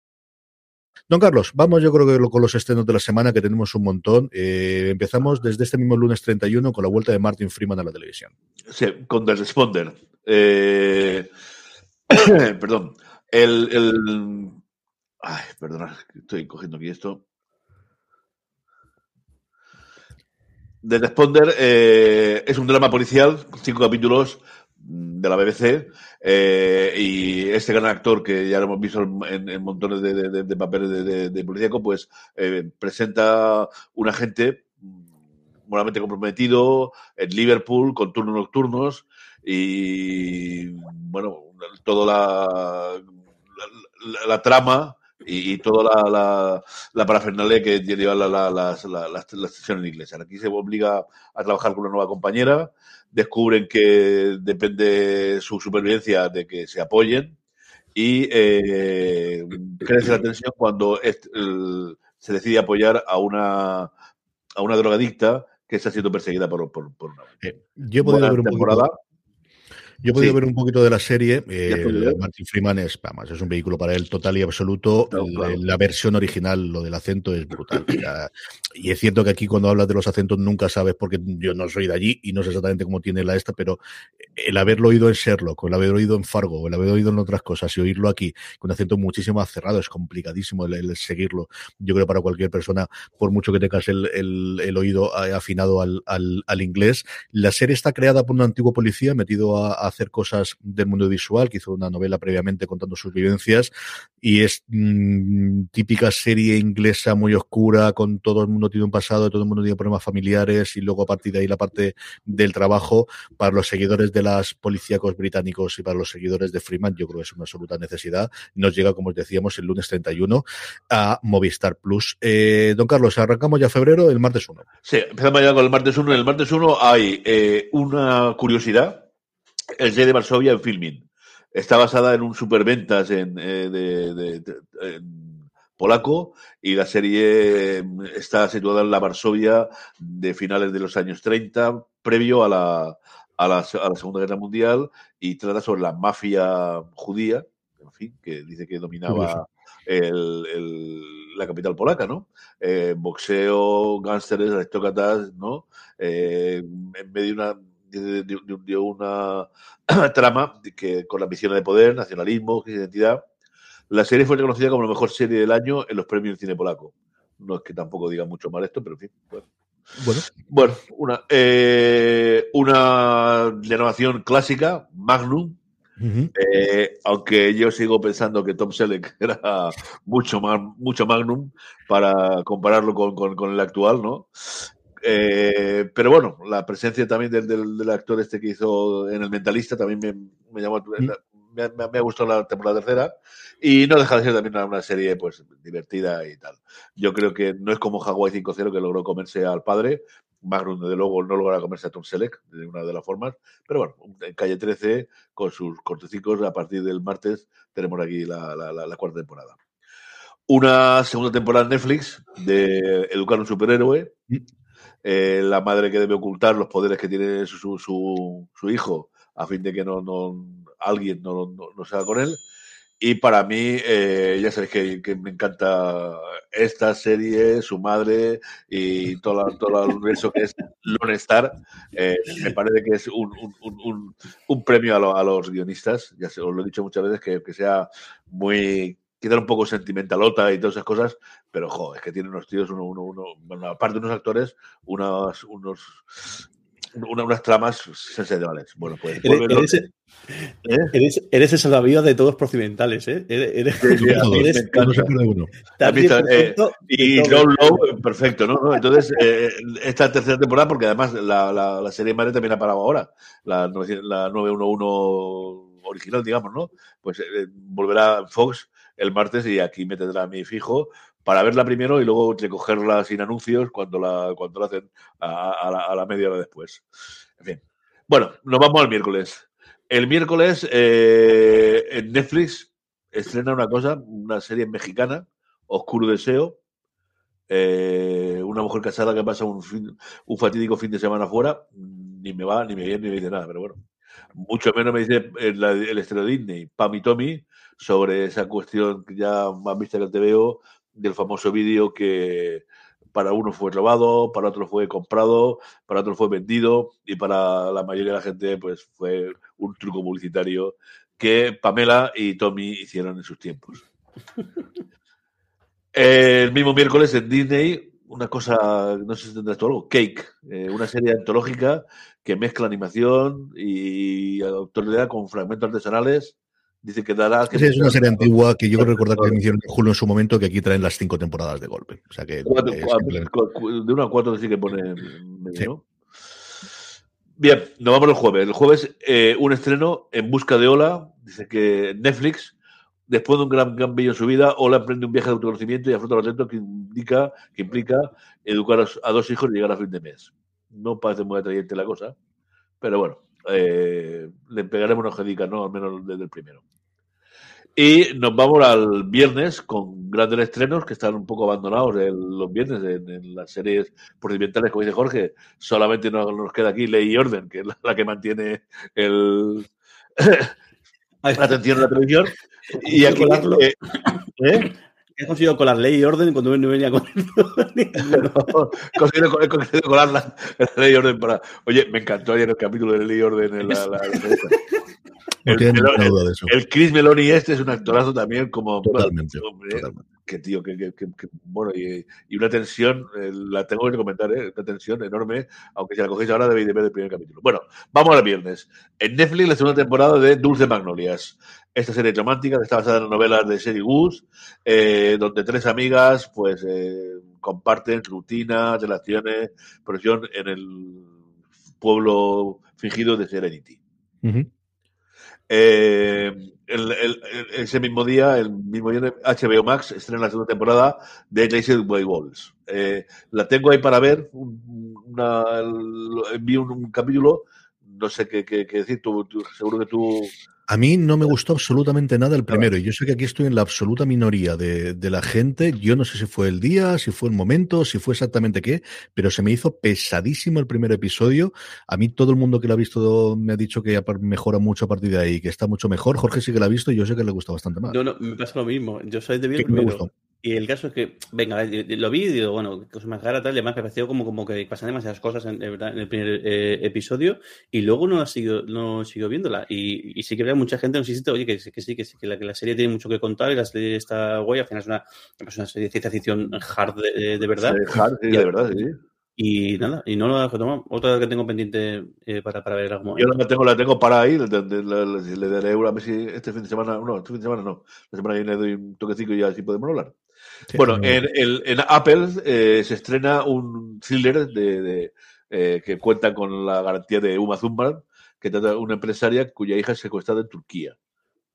Speaker 2: Don Carlos, vamos yo creo que con los estrenos de la semana, que tenemos un montón. Eh, empezamos desde este mismo lunes 31 con la vuelta de Martin Freeman a la televisión.
Speaker 3: Sí, con The Responder. Eh, perdón. El. Ay, perdona, estoy cogiendo aquí esto. The Responder eh, es un drama policial, cinco capítulos de la BBC. eh, y este gran actor que ya lo hemos visto en, montones de, de- de papeles de, de, policíaco, pues eh, presenta un agente mm, moralmente comprometido en Liverpool con turnos nocturnos y bueno, toda la, la, la trama y, toda la, la, la parafernalia que lleva la, la, la, la, la estación en inglesa. Aquí se obliga a trabajar con una nueva compañera, descubren que depende su supervivencia de que se apoyen y eh, crece la tensión cuando el- se decide apoyar a una, a una drogadicta que está siendo perseguida por, por, por una
Speaker 2: Eh, yo he podido ver un
Speaker 3: temporada.
Speaker 2: poquito. Yo he podido
Speaker 3: Sí.
Speaker 2: ver un poquito de la serie. eh. Martin Freeman es, vamos, es un vehículo para él total y absoluto.
Speaker 3: Claro,
Speaker 2: La-. La versión original, lo del acento, es brutal. Y es cierto que aquí cuando hablas de los acentos nunca sabes, porque yo no soy de allí y no sé exactamente cómo tiene la esta, pero el haberlo oído en Sherlock, o el haber oído en Fargo, o el haber oído en otras cosas y oírlo aquí con un acento muchísimo más cerrado, es complicadísimo el, el seguirlo. Yo creo para cualquier persona, por mucho que tengas el, el- el oído eh, afinado al, al- al inglés. La serie está creada por un antiguo policía metido a, a hacer cosas del mundo visual, que hizo una novela previamente contando sus vivencias, y es mm, típica serie inglesa muy oscura, con todo el mundo tiene un pasado, todo el mundo tiene problemas familiares, y luego a partir de ahí la parte del trabajo, para los seguidores de las policíacos británicos y para los seguidores de Freeman, yo creo que es una absoluta necesidad. Nos llega, como os decíamos, el lunes 31 a Movistar Plus. Eh, don Carlos, arrancamos ya febrero, el martes 1.
Speaker 3: Sí, empezamos ya con el martes 1. En el martes 1 hay eh, una curiosidad. El J de Varsovia en filming. Está basada en un superventas en, eh, de, de- de- en- polaco y la serie está situada en la Varsovia de finales de los años 30, previo a la, a la, a la Segunda Guerra Mundial y trata sobre la mafia judía, en fin, que dice que dominaba el, el, la capital polaca, ¿no? Eh, boxeo, gánsteres, aristócratas, ¿no? Eh, en medio de una, de, de, de una trama que, con la ambición de poder, nacionalismo, identidad. La serie fue reconocida como la mejor serie del año en los premios de cine polaco. No es que tampoco diga mucho mal esto, pero en fin. Bueno.
Speaker 2: Bueno,
Speaker 3: bueno una, eh, una renovación clásica, Magnum, Uh -huh. eh, aunque yo sigo pensando que Tom Selleck era mucho más mucho magnum para compararlo con, con, con el actual, ¿no? Eh, pero bueno, la presencia también del, del, del, actor este que hizo en El Mentalista también me, me llamó, uh -huh. me, me, me, ha gustado la temporada tercera y no deja de ser también una, una, serie pues divertida y tal. Yo creo que no es como Hawaii 5-0 que logró comerse al padre, Magnum, desde luego, no logra comerse a Tom Selleck de una de las formas. Pero bueno, en calle 13, con sus cortecicos, a partir del martes tenemos aquí la, la, la, la cuarta temporada. Una segunda temporada en Netflix de Educar a un superhéroe. Eh, la madre que debe ocultar los poderes que tiene su, su, hijo a fin de que no, no alguien no, no, no se haga con él. Y para mí, eh, ya sabéis que, que, me encanta esta serie, su madre y todo, la, todo el que es Lone Star. Eh, me parece que es un, un, un, un premio a, lo, a, los guionistas. Ya se, os lo he dicho muchas veces, que, que sea muy quizá un poco sentimentalota y todas esas cosas, pero jo, es que tiene unos tíos, uno, uno, uno, bueno, aparte de unos actores, unos, unos una, unas tramas sensacionales. Bueno, pues.
Speaker 4: Eres, eres, ¿Eh? eres, eres el salvavidas de todos procedimentales, ¿eh? Eres, sí, sí,
Speaker 3: eres, uno. Eh, y John Lowe, perfecto, ¿no? Entonces, eh, esta tercera temporada, porque además la, la, la, serie madre también ha parado ahora, la, la 911 original, digamos, ¿no? Pues eh, volverá Fox el martes y aquí me tendrá a mi fijo para verla primero y luego recogerla sin anuncios cuando la, cuando la hacen a, la, media hora después. En fin. Bueno, nos vamos al miércoles. El miércoles eh, en Netflix estrena una cosa, una serie mexicana, Oscuro Deseo. Eh, una mujer casada que pasa un, fin, un fatídico fin de semana fuera, ni me va, ni me viene, ni me dice nada, pero bueno. Mucho menos me dice el, el estreno Disney, Pam y Tommy, sobre esa cuestión que ya más vista que te veo, del famoso vídeo que para uno fue robado, para otro fue comprado, para otro fue vendido y para la mayoría de la gente pues fue un truco publicitario que Pamela y Tommy hicieron en sus tiempos. El mismo miércoles en Disney, una cosa, no sé si tendrás tú algo, Cake, eh, una serie antológica que mezcla animación y autoridad con fragmentos artesanales Dice que dará. Que
Speaker 2: es una serie antigua que yo creo recordar que hicieron en julio en su momento, que aquí traen las cinco temporadas de golpe. O sea que.
Speaker 3: Cuatro, de uno a cuatro sí que pone. Medio, sí. Bien, nos vamos el jueves. El jueves, eh, un estreno en busca de Ola. Dice que Netflix, después de un gran cambio en su vida, Ola emprende un viaje de autoconocimiento y afronta los retos que, indica, que implica educar a dos hijos y llegar a fin de mes. No parece muy atrayente la cosa, pero bueno, eh, le pegaremos una jedica, ¿no? Al menos desde el primero. Y nos vamos al viernes con grandes estrenos que están un poco abandonados el, los viernes en, en, las series procedimentales, como dice Jorge. Solamente nos, nos queda aquí Ley y Orden, que es la, la que mantiene el, la atención en la televisión. Y aquí, eh,
Speaker 4: ¿eh? He conseguido colar ley y orden cuando no venía con
Speaker 3: no, conseguido, he conseguido colar la, la, ley y orden para. Oye, me encantó ayer el capítulo de ley y orden en la. la, la el, el, el, Chris Meloni este es un actorazo también como
Speaker 2: totalmente, hombre,
Speaker 3: totalmente. Que tío que, que, que, bueno y, y, una tensión eh, la tengo que comentar ¿eh? una tensión enorme aunque si la cogéis ahora debéis de ver el primer capítulo bueno vamos al viernes en Netflix la segunda temporada de Dulce Magnolias esta serie romántica que está basada en novelas de Sherry Woods eh, donde tres amigas pues eh, comparten rutinas relaciones profesión en el pueblo fingido de Serenity uh -huh. Eh, el, ese mismo día, el mismo día, HBO Max estrena la segunda temporada de Glacier Walls. Eh, la tengo ahí para ver. Una, vi un, un, capítulo. No sé qué, qué, qué decir. Tú, tú, seguro que tú.
Speaker 2: A mí no me gustó absolutamente nada el primero. Y yo sé que aquí estoy en la absoluta minoría de, de, la gente. Yo no sé si fue el día, si fue el momento, si fue exactamente qué, pero se me hizo pesadísimo el primer episodio. A mí todo el mundo que lo ha visto me ha dicho que mejora mucho a partir de ahí, que está mucho mejor. Jorge sí que lo ha visto y yo sé que le gusta bastante más.
Speaker 4: No, no, me pasa lo mismo. Yo soy de bien primero. Y el caso es que, venga, lo vi y digo, bueno, cosa más rara, tal, y además me pareció como, como que pasan demasiadas cosas en, en el primer eh, episodio y luego no sigo, no sigo viéndola. Y, y sí que veo mucha gente nos insiste, oye, que, que sí, que sí, que la, que la, serie tiene mucho que contar y la serie está guay, al final es una, es una serie de ciencia ficción hard de, de verdad.
Speaker 3: Sí, hard, sí,
Speaker 4: y,
Speaker 3: de verdad, sí.
Speaker 4: Y nada, y no lo dejo tomar. Otra que tengo pendiente eh, para, para ver algo
Speaker 3: Yo la tengo, la tengo para ahí, le, le, le, le daré una vez si este fin de semana, no, este fin de semana no, la semana que viene doy un toquecito y ya así podemos hablar. Sí, bueno, en, el, en, Apple eh, se estrena un thriller de, de eh, que cuenta con la garantía de Uma Thurman, que trata de una empresaria cuya hija es secuestrada en Turquía.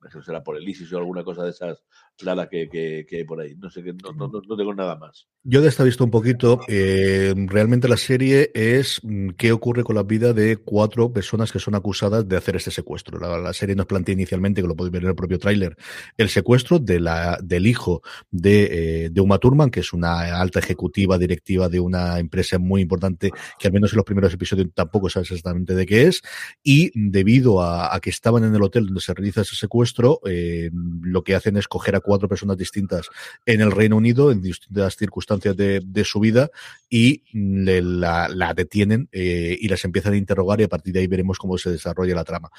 Speaker 3: Eso será por el ISIS o alguna cosa de esas raras que, que, que, hay por ahí. No sé, no, no, no, tengo nada más.
Speaker 2: Yo de esta visto un poquito. Eh, realmente la serie es mm, qué ocurre con la vida de cuatro personas que son acusadas de hacer este secuestro. La, la serie nos plantea inicialmente, que lo podéis ver en el propio tráiler, el secuestro de la, del hijo de, eh, de Uma Thurman, que es una alta ejecutiva directiva de una empresa muy importante, que al menos en los primeros episodios tampoco sabes exactamente de qué es. Y debido a, a que estaban en el hotel donde se realiza ese secuestro, eh, lo que hacen es coger a cuatro personas distintas en el Reino Unido, en distintas circunstancias de, de su vida, y le, la, la, detienen eh, y las empiezan a interrogar y a partir de ahí veremos cómo se desarrolla la trama.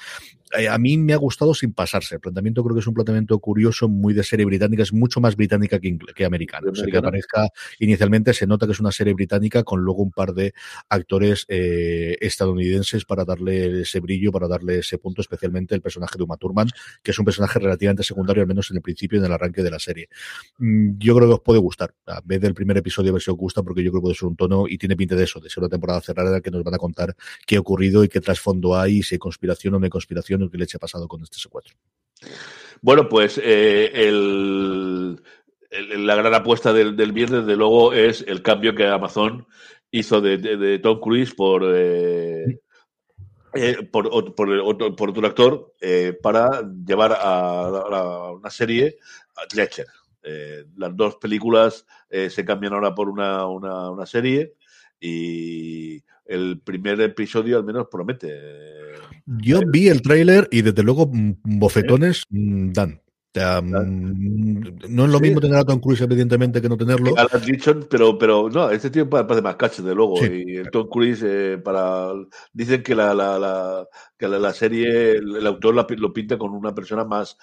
Speaker 2: Eh, a mí me ha gustado sin pasarse. El planteamiento creo que es un planteamiento curioso, muy de serie británica, es mucho más británica que, que americana. O sea, que aparezca inicialmente se nota que es una serie británica con luego un par de actores eh, estadounidenses para darle ese brillo, para darle ese punto, especialmente el personaje de Uma Thurman, que es un personaje relativamente secundario, al menos en el principio y en el arranque de la serie. Mm, yo creo que os puede gustar. A vez del primer episodio, a ver si os gusta, porque yo creo que puede ser un tono y tiene pinta de eso, de ser una temporada cerrada que nos van a contar qué ha ocurrido y qué trasfondo hay, si hay conspiración o no hay conspiración o qué leche ha pasado con este secuestro.
Speaker 3: Bueno, pues eh, el, el, la gran apuesta del, del, viernes, de luego, es el cambio que Amazon hizo de, de, de Tom Cruise por, eh, eh, por, por, otro, por, otro, actor para llevar a, a, una serie Fletcher. Eh, las dos películas eh, se cambian ahora por una, una, una, serie y el primer episodio al menos promete.
Speaker 2: Yo vi el tráiler y desde luego bofetones dan. O sea, no es lo sí. mismo tener a Tom Cruise, evidentemente, que no tenerlo.
Speaker 3: Pero, pero no, este tío parece más cacho, de luego. Sí. Y Tom Cruise, eh, para. Dicen que la, la, la que la, la, serie, el, el autor lo pinta con una persona más,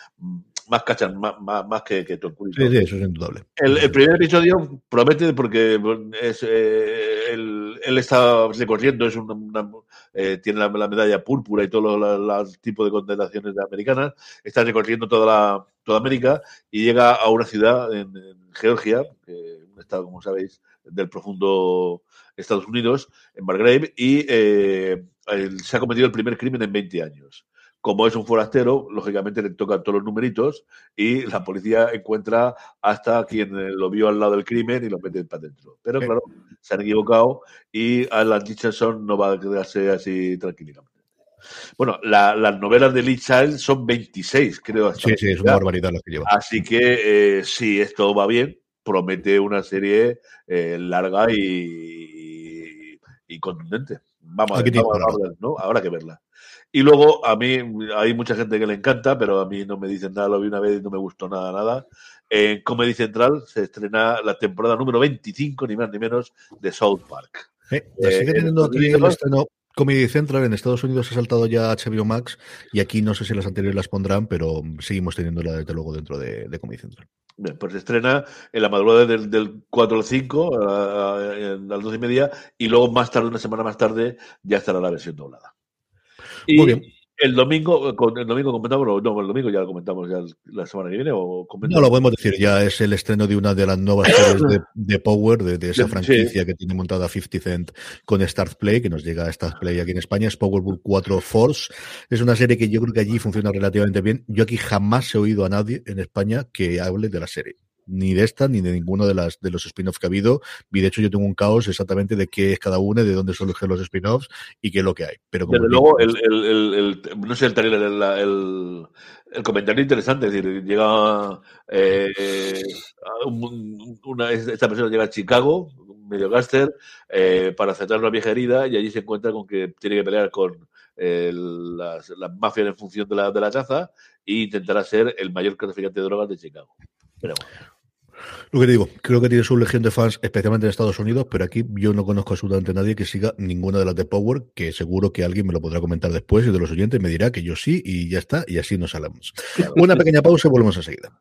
Speaker 3: más cacha, más, más, más que, que Cruise.
Speaker 2: Sí, sí, eso es indudable.
Speaker 3: El, el primer episodio promete porque es, eh, él, él, está recorriendo, es una, una eh, tiene la, la, medalla púrpura y todos los tipos de condenaciones americanas, está recorriendo toda la toda América y llega a una ciudad en, en Georgia, un estado, como sabéis, del profundo Estados Unidos, en Margrave, y eh, se ha cometido el primer crimen en 20 años. Como es un forastero, lógicamente le tocan todos los numeritos y la policía encuentra hasta quien lo vio al lado del crimen y lo mete para adentro. Pero claro, se han equivocado y Alan Richardson no va a quedarse así tranquilamente. Bueno, la, las novelas de Lee Child son 26, creo.
Speaker 2: Sí, sí, es una barbaridad lo que lleva.
Speaker 3: Así que, eh, si esto va bien, promete una serie eh, larga y, y, y, contundente. Vamos, a ver, vamos a ver, ¿no? Habrá que verla. Y luego, a mí, hay mucha gente que le encanta, pero a mí no me dicen nada, lo vi una vez y no me gustó nada, nada. En Comedy Central se estrena la temporada número 25, ni más ni menos, de South Park.
Speaker 2: Eh, sigue teniendo aquí el estreno Comedy Central en Estados Unidos ha saltado ya HBO Max y aquí no sé si las anteriores las pondrán, pero seguimos teniéndola desde luego dentro de, de Comedy Central.
Speaker 3: Bien, pues se estrena en la madrugada del, del 4 al 5, a, a, a las 12 y media, y luego más tarde, una semana más tarde, ya estará la versión doblada. Y, Muy bien. El domingo, el domingo comentamos, no, el domingo ya lo comentamos ya la semana que viene o
Speaker 2: No lo podemos decir, ya es el estreno de una de las nuevas series de, de Power, de, de esa franquicia sí. que tiene montada 50 Cent con Start Play, que nos llega a Start Play aquí en España, es Powerball 4 Force. Es una serie que yo creo que allí funciona relativamente bien. Yo aquí jamás he oído a nadie en España que hable de la serie. Ni de esta ni de ninguno de las de los spin-offs que ha habido. Y de hecho yo tengo un caos exactamente de qué es cada uno, de dónde surgen los spin-offs y qué es lo que hay. Pero como
Speaker 3: Desde luego, el, el, el, el- no sé el el, el, comentario interesante, es decir, llega eh, un- una, esta persona llega a Chicago, medio gáster, eh, para aceptar una vieja herida y allí se encuentra con que tiene que pelear con eh, las, las mafias en función de la, de la caza e intentará ser el mayor traficante de drogas de Chicago. Pero bueno.
Speaker 2: Lo que te digo, creo que tiene su legión de fans, especialmente en Estados Unidos, pero aquí yo no conozco absolutamente a nadie que siga ninguna de las de Power, que seguro que alguien me lo podrá comentar después y de los oyentes me dirá que yo sí y ya está, y así nos hablamos. Una pequeña pausa y volvemos enseguida.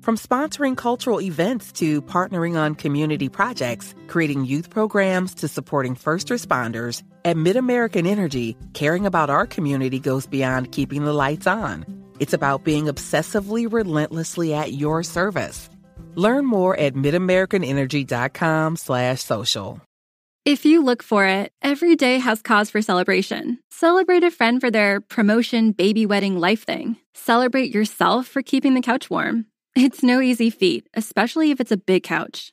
Speaker 5: From sponsoring cultural events to partnering on community projects, creating youth programs to supporting first responders, at MidAmerican Energy, caring about our community goes beyond keeping the lights on. It's about being obsessively relentlessly at your service. Learn more at midamericanenergy.com slash social.
Speaker 6: If you look for it, every day has cause for celebration. Celebrate a friend for their promotion, baby wedding, life thing. Celebrate yourself for keeping the couch warm. It's no easy feat, especially if it's a big couch.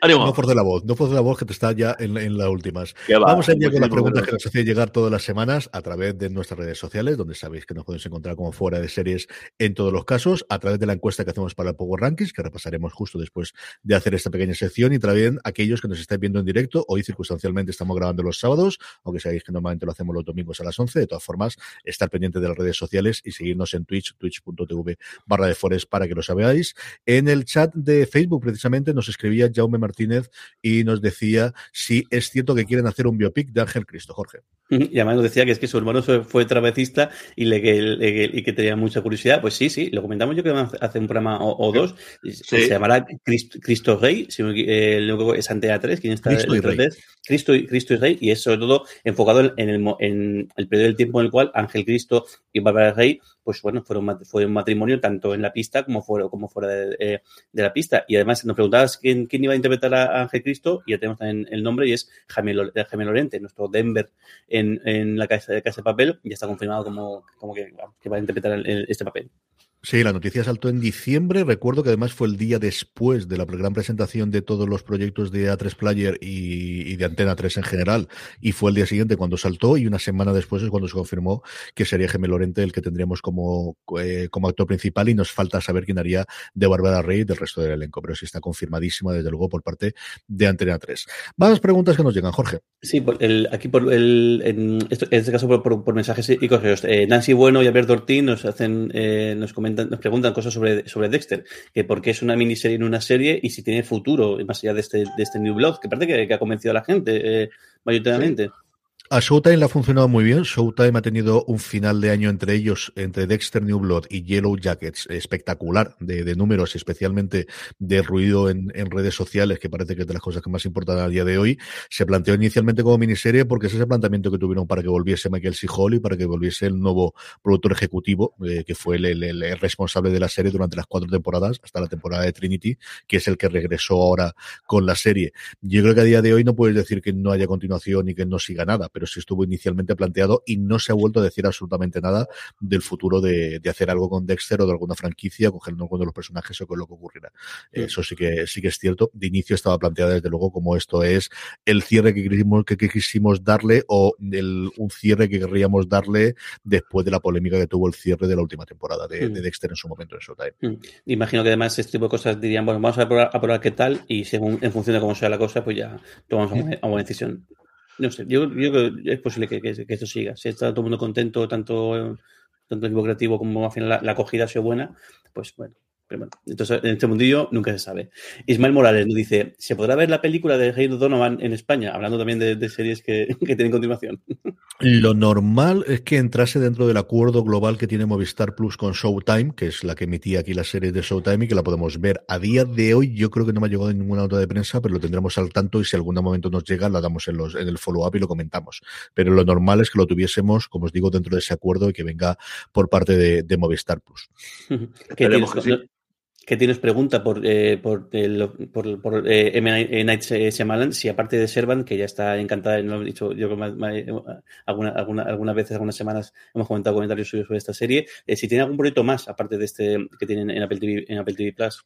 Speaker 3: ánimo.
Speaker 2: No force la voz, no force la voz que te está ya en, en las últimas.
Speaker 3: Va,
Speaker 2: Vamos a ir ya con las preguntas que nos hacéis llegar todas las semanas a través de nuestras redes sociales, donde sabéis que nos podéis encontrar como fuera de series en todos los casos, a través de la encuesta que hacemos para el Power Rankings, que repasaremos justo después de hacer esta pequeña sección, y también aquellos que nos estáis viendo en directo. Hoy circunstancialmente estamos grabando los sábados, aunque sabéis que normalmente lo hacemos los domingos a las 11. De todas formas, estar pendiente de las redes sociales y seguirnos en Twitch, twitch.tv barra de Forest para que lo sabáis. En el chat de Facebook, precisamente, nos escribía Jaume Martínez y nos decía si es cierto que quieren hacer un biopic de Ángel Cristo, Jorge.
Speaker 4: Y además nos decía que es que su hermano fue, trapecista y, le, que, le- y que tenía mucha curiosidad. Pues sí, sí, lo comentamos yo que vamos a hacer un programa o, o dos. Se llamará Cristo, Rey, si me eh, es Antea 3, quien está
Speaker 2: Cristo Rey.
Speaker 4: de- Cristo, y- Cristo y Rey, y es sobre todo enfocado en, el, en el periodo del tiempo en el cual Ángel Cristo y Bárbara Rey, pues bueno, fueron, fue un matrimonio tanto en la pista como fuera, como fuera de, eh, de la pista. Y además nos preguntabas quién, quién iba a interpretar a Ángel Cristo, y ya tenemos también el nombre, y es Jaime, Jaime Lorente, nuestro Denver en, en la casa de Papel, ya está confirmado como, como que, que va a interpretar el- este papel.
Speaker 2: Sí, la noticia saltó en diciembre. Recuerdo que además fue el día después de la gran presentación de todos los proyectos de A3 Player y, de Antena 3 en general. Y fue el día siguiente cuando saltó y una semana después es cuando se confirmó que sería Gemel Lorente el que tendríamos como, eh, como actor principal y nos falta saber quién haría de Bárbara Rey y del resto del elenco. Pero sí está confirmadísima desde luego por parte de Antena 3. Más preguntas que nos llegan, Jorge.
Speaker 4: Sí, aquí por en, este caso por mensajes y correos. Eh, Nancy Bueno y Alberto Ortiz nos hacen, eh, nos comentan, nos preguntan cosas sobre, sobre Dexter, que por qué es una miniserie en una serie y si tiene futuro más allá de este, de este New Blood, que parece que, que ha convencido a la gente eh, mayoritariamente.
Speaker 2: A Showtime le ha funcionado muy bien. Showtime ha tenido un final de año entre ellos, entre Dexter New Blood y Yellow Jackets, espectacular de, de números, especialmente de ruido en, redes sociales, que parece que es de las cosas que más importan a día de hoy. Se planteó inicialmente como miniserie porque es ese planteamiento que tuvieron para que volviese Michael C. Hall y para que volviese el nuevo productor ejecutivo, eh, que fue el- el responsable de la serie durante las cuatro temporadas, hasta la temporada de Trinity, que es el que regresó ahora con la serie. Yo creo que a día de hoy no puedes decir que no haya continuación y que no siga nada, pero sí estuvo inicialmente planteado y no se ha vuelto a decir absolutamente nada del futuro de, de hacer algo con Dexter o de alguna franquicia, cogiendo alguno de los personajes o con lo que ocurrirá.
Speaker 4: Sí.
Speaker 2: Eso sí que sí que es cierto. De inicio estaba planteada desde luego como esto es el cierre que quisimos, que, que quisimos darle o el, un cierre que querríamos darle después de la polémica que tuvo el cierre de la última temporada de,
Speaker 4: Mm.
Speaker 2: de Dexter en su momento en Showtime.
Speaker 4: Mm. Imagino que además este tipo de cosas dirían, bueno, vamos a probar, a probar qué tal y según en función de cómo sea la cosa, pues ya tomamos una, una buena decisión. No sé, yo, creo que es posible que, que- esto siga. Si está todo el mundo contento, tanto, tanto el creativo como al final la, la acogida sido buena, pues bueno. Pero bueno, entonces en este mundillo nunca se sabe. Ismael Morales nos dice: ¿Se podrá ver la película de Hayden Donovan en España? Hablando también de, de series que, que tienen continuación.
Speaker 2: Lo normal es que entrase dentro del acuerdo global que tiene Movistar Plus con Showtime, que es la que emitía aquí la serie de Showtime y que la podemos ver. A día de hoy yo creo que no me ha llegado ninguna nota de prensa, pero lo tendremos al tanto y si algún momento nos llega la damos en, los, en el follow-up y lo comentamos. Pero lo normal es que lo tuviésemos, como os digo, dentro de ese acuerdo y que venga por parte de, de Movistar Plus.
Speaker 4: ¿Qué tienes, que tienes pregunta por, eh, por, el, por, por eh, M. Night Shyamalan, si aparte de Servan, que ya está encantada, lo he dicho yo alguna, alguna, algunas veces, algunas semanas hemos comentado comentarios suyos sobre esta serie, eh, si tiene algún proyecto más aparte de este que tienen en Apple TV, en Apple TV Plus.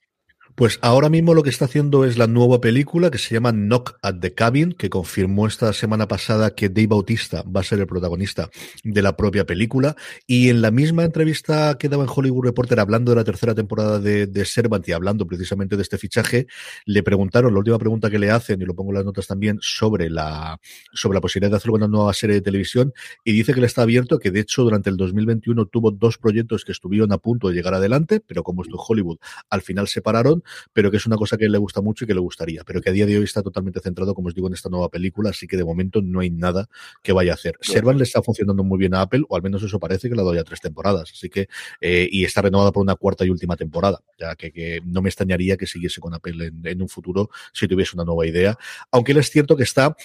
Speaker 2: Pues ahora mismo lo que está haciendo es la nueva película que se llama Knock at the Cabin, que confirmó esta semana pasada que Dave Bautista va a ser el protagonista de la propia película. Y en la misma entrevista que daba en Hollywood Reporter hablando de la tercera temporada de, de Servant y hablando precisamente de este fichaje, le preguntaron, la última pregunta que le hacen, y lo pongo en las notas también, sobre la, sobre la posibilidad de hacer una nueva serie de televisión, y dice que le está abierto, que de hecho durante el 2021 tuvo dos proyectos que estuvieron a punto de llegar adelante, pero como esto es Hollywood, al final se pararon pero que es una cosa que le gusta mucho y que le gustaría, pero que a día de hoy está totalmente centrado, como os digo, en esta nueva película, así que de momento no hay nada que vaya a hacer. Servan le está funcionando muy bien a Apple, o al menos eso parece que le ha dado ya tres temporadas, así que, eh, y está renovada por una cuarta y última temporada, ya que, que no me extrañaría que siguiese con Apple en, en un futuro si tuviese una nueva idea, aunque él es cierto que está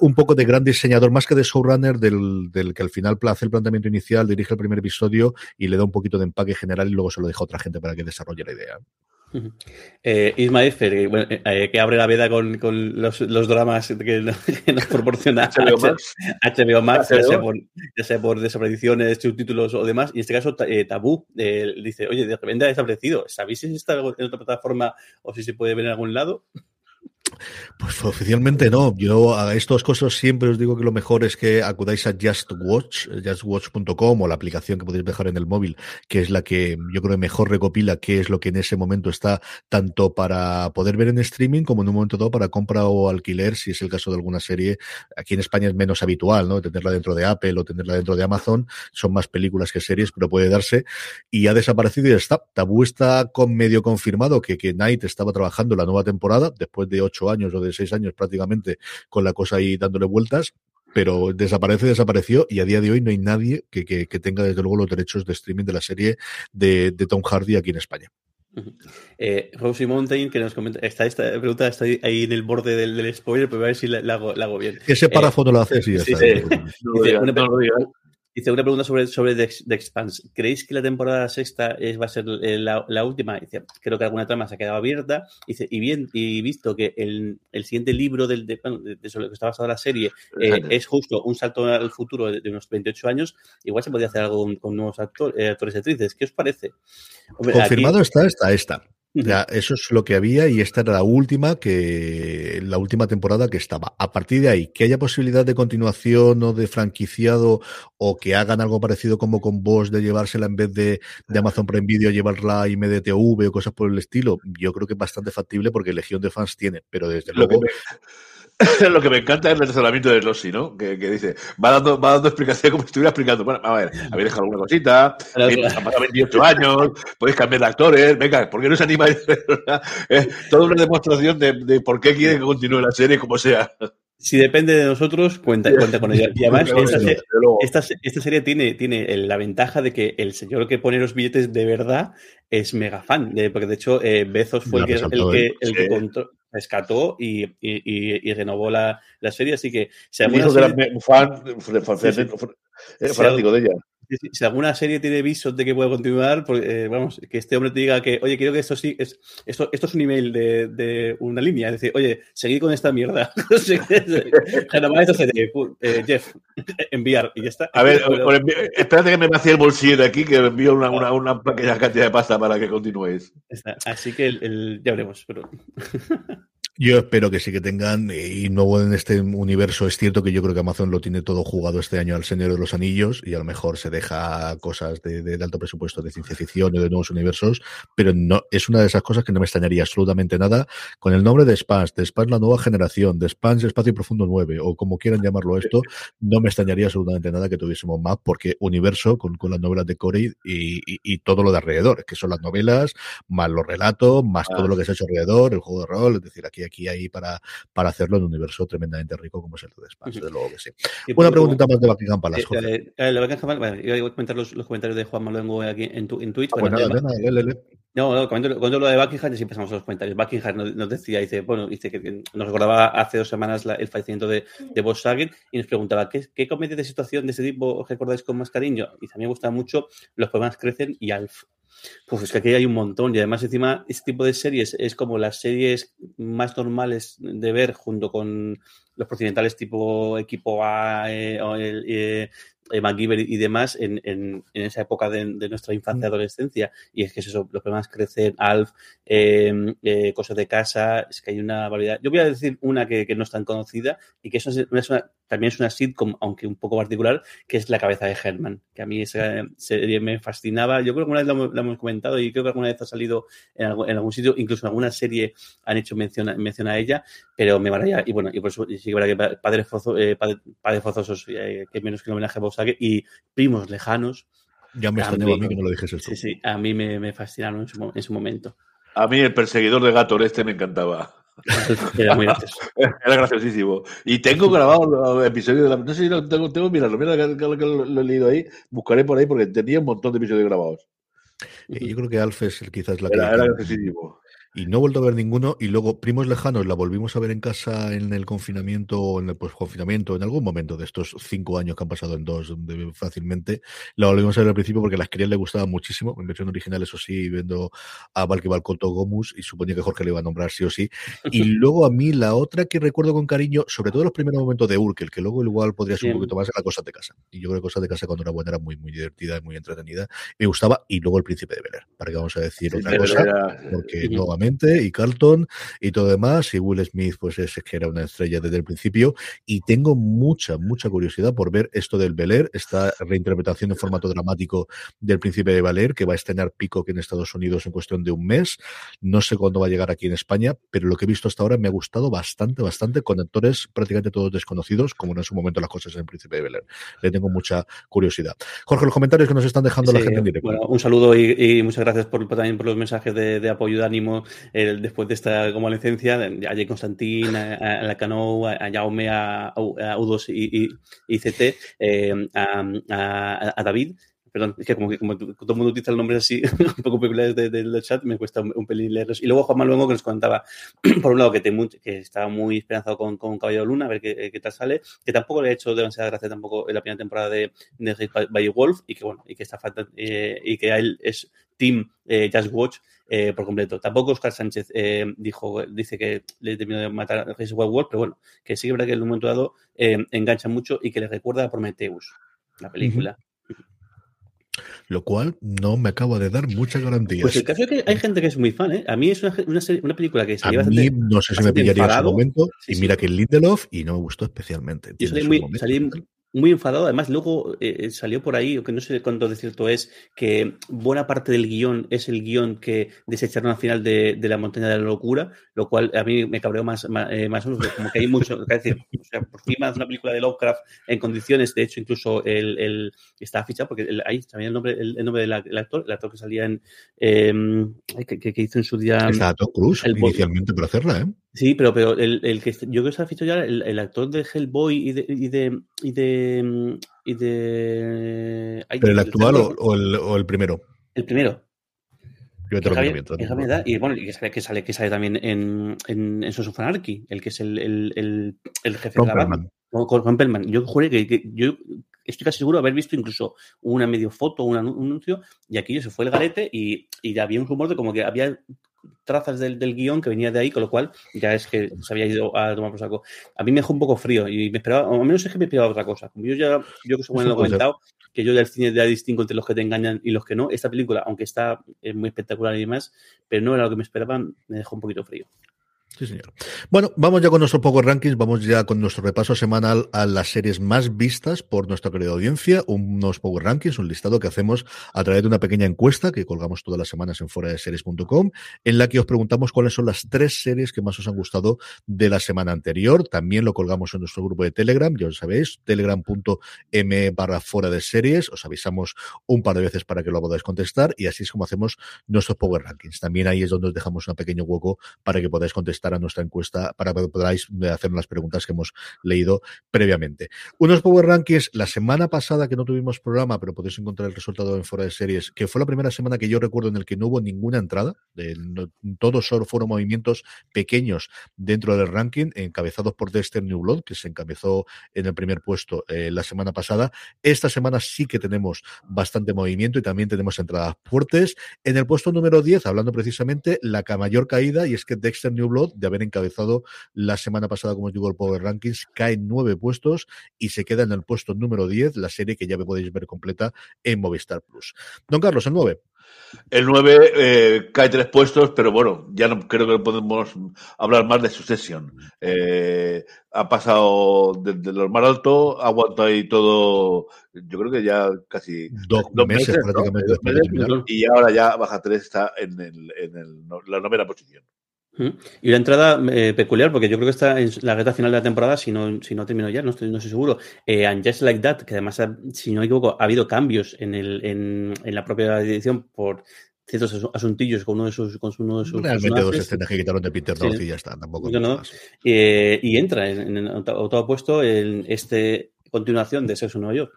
Speaker 2: un poco de gran diseñador, más que de showrunner, del, del que al final hace el planteamiento inicial, dirige el primer episodio y le da un poquito de empaque general y luego se lo deja a otra gente para que desarrolle la idea.
Speaker 4: Eh, Isma Efer, que, bueno, eh, que, abre la veda con, con los, los, dramas que, que nos proporciona HBO Max, HBO Max HBO. Ya, sea por, ya, sea por, desapariciones, subtítulos o demás. Y en este caso, eh, Tabú eh, dice: Oye, de repente ha desaparecido. ¿Sabéis si está en otra plataforma o si se puede ver en algún lado?
Speaker 2: Pues oficialmente no. Yo a estas cosas siempre os digo que lo mejor es que acudáis a Just Watch, justwatch.com o la aplicación que podéis dejar en el móvil, que es la que yo creo que mejor recopila qué es lo que en ese momento está tanto para poder ver en streaming como en un momento dado para compra o alquiler, si es el caso de alguna serie. Aquí en España es menos habitual, ¿no? Tenerla dentro de Apple o tenerla dentro de Amazon. Son más películas que series, pero puede darse. Y ha desaparecido y está. Tabú está con medio confirmado que, que Night estaba trabajando la nueva temporada después de ocho años o de seis años prácticamente con la cosa ahí dándole vueltas, pero desaparece, desapareció y a día de hoy no hay nadie que, que, que tenga desde luego los derechos de streaming de la serie de, de Tom Hardy aquí en España.
Speaker 4: Eh, Rosie Mountain, que nos comenta, está esta pregunta está ahí en el borde del, del spoiler, pero a ver si la, la, hago, la hago, bien.
Speaker 2: Ese párrafo eh, no lo haces ya
Speaker 4: sí,
Speaker 2: está.
Speaker 4: Sí. No no. Dice una pregunta sobre, sobre The, The Expanse. ¿Creéis que la temporada sexta es, va a ser la, la, última? Dice, creo que alguna trama se ha quedado abierta. Dice, y bien, y visto que el, el siguiente libro del, de, de, de, sobre lo que está basada la serie eh, es justo un salto al futuro de, unos 28 años, igual se podría hacer algo con, con nuevos actor, eh, actores y actrices. ¿Qué os parece?
Speaker 2: Hombre, Confirmado aquí... está esta, eso es lo que había y esta era la última que la última temporada que estaba. A partir de ahí, que haya posibilidad de continuación o de franquiciado o que hagan algo parecido como con vos de llevársela en vez de, de Amazon Prime Video llevarla a IMDTV o cosas por el estilo, yo creo que es bastante factible porque Legión de fans tiene, pero desde
Speaker 3: lo
Speaker 2: luego.
Speaker 3: lo que me encanta es el razonamiento de Rossi, ¿no? Que, que, dice, va dando, va dando explicación como si estuviera explicando. Bueno, a ver, habéis dejado alguna cosita, eh, han pasado 28 años, podéis cambiar de actores, venga, ¿por qué no se anima? eh, toda una demostración de, de, por qué quiere que continúe la serie como sea.
Speaker 4: Si depende de nosotros, cuenta, cuenta con ella. Y además, esta, serie, esta, esta, serie tiene, tiene la ventaja de que el señor que pone los billetes de verdad es mega fan. De, porque de hecho, eh, Bezos fue el que, el que, el que contó, rescató y, y, y, y, renovó la, la, serie. Así que
Speaker 3: si alguna serie, fan, fanático de ella
Speaker 4: si alguna serie tiene visos de que pueda continuar, porque, eh, vamos, que este hombre te diga que, oye, quiero que esto sí, es, esto, esto es un email de, de una línea, es decir, oye, seguid con esta mierda. eh, Jeff, enviar, y ya está.
Speaker 3: A ver, espérate que me vacíe el bolsillo de aquí, que envío una, una, una, pequeña cantidad de pasta para que continuéis.
Speaker 4: Así que el, el, ya veremos, pero...
Speaker 2: Yo espero que sí que tengan, y nuevo en este universo, es cierto que yo creo que Amazon lo tiene todo jugado este año al Señor de los Anillos, y a lo mejor se deja cosas de, alto presupuesto de ciencia ficción o de nuevos universos, pero no, es una de esas cosas que no me extrañaría absolutamente nada con el nombre de Spans, de Spans la nueva generación, de Spans Espacio Profundo 9, o como quieran llamarlo esto, no me extrañaría absolutamente nada que tuviésemos más, porque universo con, con las novelas de Corey y, y, y, todo lo de alrededor, que son las novelas, más los relatos, más ah. todo lo que se ha hecho alrededor, el juego de rol, es decir, aquí aquí hay para, para hacerlo en un universo tremendamente rico como es el de Spans, desde luego que sí. Una preguntita más de Buckingham Palace,
Speaker 4: eh, Jorge. Eh, eh, yo voy a comentar los, los, comentarios de Juan Maluengo aquí en, tu, en Twitch.
Speaker 2: Ah, bueno, nada, nada, le, le,
Speaker 4: no, no, cuando, cuando lo de Buckingham, sí empezamos los comentarios. Buckingham nos, decía, dice, bueno, dice que nos recordaba hace dos semanas el fallecimiento de, de Volkswagen y nos preguntaba, ¿qué, ¿qué de situación de ese tipo os recordáis con más cariño? Y mí me gusta mucho Los problemas crecen y Alf. Pues es que aquí hay un montón y además encima este tipo de series es como las series más normales de ver junto con los procedimentales tipo equipo A eh, eh, eh, MacGyver y demás en, en, en esa época de, de nuestra infancia y adolescencia. Y es que es eso, los problemas crecen, Alf, eh, eh, cosas de casa, es que hay una variedad. Yo voy a decir una que, que no es tan conocida y que eso es una, también es una sitcom, aunque un poco particular, que es La cabeza de Herman, que a mí esa serie me fascinaba. Yo creo que una vez la, la hemos comentado y creo que alguna vez ha salido en, algún, en algún sitio, incluso en alguna serie han hecho mención, mención a ella, pero me maravilla. Y bueno, y por eso sí que verdad que Padres, Fozo, eh, padre, padre Forzosos, eh, que menos que el homenaje a Bob Saget, y Primos Lejanos.
Speaker 2: Ya me extrañaba a mí que no lo dijes esto.
Speaker 4: Sí, sí, a mí me, me fascinaron en su, en su momento.
Speaker 3: A mí el perseguidor de gato este me encantaba.
Speaker 4: Era muy gracioso.
Speaker 3: Era graciosísimo. Y tengo grabado los episodios de la. No sé si lo tengo, tengo mira que, que, que lo, lo, he leído ahí. Buscaré por ahí porque tenía un montón de episodios grabados.
Speaker 2: Eh, yo creo que Alf es quizás la
Speaker 3: era, que. Era graciosísimo
Speaker 2: y no he vuelto a ver ninguno. Y luego, Primos Lejanos, la volvimos a ver en casa en el confinamiento o en el posconfinamiento, en algún momento de estos cinco años que han pasado en dos, fácilmente la volvimos a ver al principio porque a las crías le gustaba muchísimo. En versión original, eso sí, viendo a Valky Balcoto Gomus, y suponía que Jorge le iba a nombrar sí o sí. Y luego a mí, la otra que recuerdo con cariño, sobre todo los primeros momentos de Urkel, que luego igual podría ser un poquito más, era Cosas de Casa. Y yo creo que Cosas de Casa cuando era buena era muy, muy divertida y muy entretenida. Me gustaba. Y luego El Príncipe de Bel para que vamos a decir otra cosa, porque nuevamente y Carlton y todo demás, y Will Smith pues es que era una estrella desde el principio, y tengo mucha, mucha curiosidad por ver esto del Bel esta reinterpretación en formato dramático del Príncipe de Bel que va a estrenar Peacock en Estados Unidos en cuestión de un mes, no sé cuándo va a llegar aquí en España, pero lo que he visto hasta ahora me ha gustado bastante, bastante, con actores prácticamente todos desconocidos, como en su momento las cosas en el Príncipe de Bel Le tengo mucha curiosidad. Jorge, los comentarios que nos están dejando sí, la gente en directo.
Speaker 4: Bueno, un saludo y, y muchas gracias por, también por los mensajes de, de apoyo, de ánimo, después de esta convalecencia, a Jay Constantín, a, a Lacanou, a Jaume, a, a U2 y, y, CT, eh, a, David. Perdón, es que como, que como todo el mundo utiliza el nombre así, un poco populares del de, de chat, me cuesta un, pelín leerlos. Y luego Juan Manuel que nos contaba, por un lado, que, te, estaba muy esperanzado con, con Caballero Luna, a ver qué, qué, tal sale, que tampoco le ha hecho demasiada gracia tampoco en la primera temporada de, de Wolf, y que bueno, y que está eh, y que a él es Team eh, Just Watch eh, por completo. Tampoco Oscar Sánchez eh, dijo, dice que le terminó de matar a Jesus World, pero bueno, que sí que es verdad que en un momento dado eh, engancha mucho y que le recuerda a Prometheus, la película.
Speaker 2: Lo cual no me acaba de dar muchas garantías.
Speaker 4: Pues el caso es que hay gente que es muy fan, ¿eh? A mí es una, una, serie, una película que
Speaker 2: salió A mí no sé si me pillaría enfadado. en su momento. Sí, y sí. mira que Lindelof y no me gustó especialmente.
Speaker 4: Yo salí muy, salí muy enfadado. Además, luego eh, salió por ahí, que no sé cuánto de cierto es, que buena parte del guion es el guion que desecharon al final de, de, la montaña de la locura, lo cual a mí me cabreó más, más, eh, más como que hay mucho, es decir, o sea, por encima de una película de Lovecraft en condiciones, de hecho, incluso el, el está fichado, porque el, ahí también el nombre, el, el nombre del el actor, el actor que salía en, eh, que, que, hizo en su día...
Speaker 2: Cruise, el inicialmente para hacerla, ¿eh?
Speaker 4: Sí, pero, pero el, el que yo creo que se ha fichado ya el, el, actor de Hellboy y de y de y de, y de
Speaker 2: Ay, pero el actual o, o, el, o el primero.
Speaker 4: El primero.
Speaker 2: Yo te lo recomiendo.
Speaker 4: Y bueno, y que sale, que sale, que sale también en, en, en Sons of Anarchy, el que es el, el, el, jefe
Speaker 2: Ron
Speaker 4: de la banda. Con, Perlman. Yo juré que, que, yo estoy casi seguro de haber visto incluso una medio foto, un anuncio, y aquello se fue el garete y, y había un rumor de como que había trazas del, del, guion que venía de ahí, con lo cual ya es que se había ido a tomar por saco. A mí me dejó un poco frío y me esperaba, o al menos es que me esperaba otra cosa. Como yo ya, yo que según lo he comentado, que yo del cine ya distingo entre los que te engañan y los que no. Esta película, aunque está es muy espectacular y demás, pero no era lo que me esperaba, me dejó un poquito frío.
Speaker 2: Sí, señor. Bueno, vamos ya con nuestro Power Rankings, vamos ya con nuestro repaso semanal a las series más vistas por nuestra querida audiencia, unos Power Rankings, un listado que hacemos a través de una pequeña encuesta que colgamos todas las semanas en fuera de series.com, en la que os preguntamos cuáles son las tres series que más os han gustado de la semana anterior. También lo colgamos en nuestro grupo de Telegram, ya os sabéis, telegram.m barra fuera de series, os avisamos un par de veces para que lo podáis contestar y así es como hacemos nuestros Power Rankings. También ahí es donde os dejamos un pequeño hueco para que podáis contestar contestar a nuestra encuesta para que podáis hacer las preguntas que hemos leído previamente. Unos Power Rankings, la semana pasada que no tuvimos programa, pero podéis encontrar el resultado en fuera de series, que fue la primera semana que yo recuerdo en el que no hubo ninguna entrada, todos fueron movimientos pequeños dentro del ranking, encabezados por Dexter New Blood, que se encabezó en el primer puesto eh, la semana pasada. Esta semana sí que tenemos bastante movimiento y también tenemos entradas fuertes. En el puesto número 10, hablando precisamente, la mayor caída, y es que Dexter New Blood, de haber encabezado la semana pasada, como os digo, el Power Rankings, cae nueve puestos y se queda en el puesto número 10, la serie que ya podéis ver completa en Movistar Plus. Don Carlos, el 9.
Speaker 3: El 9 eh, cae tres puestos, pero bueno, ya no creo que podemos hablar más de su sesión. Eh, ha pasado desde lo más alto, ha aguantado ahí todo, yo creo que ya casi
Speaker 2: dos, dos meses, meses, prácticamente.
Speaker 3: ¿no? meses, y ahora ya baja tres, está en, el, en el, la novena posición.
Speaker 4: Y una entrada eh, peculiar, porque yo creo que está en la recta final de la temporada, si no, si no termino ya, no estoy, no estoy seguro. Eh, and Just Like That, que además, ha, si no me equivoco, ha habido cambios en, el, en, en la propia edición por ciertos asuntillos con uno de sus con uno de sus
Speaker 2: realmente dos escenas que quitaron de Peter sí. y ya está tampoco
Speaker 4: no, no. Eh, y entra en, en octavo puesto en este continuación de Sexo en Nueva York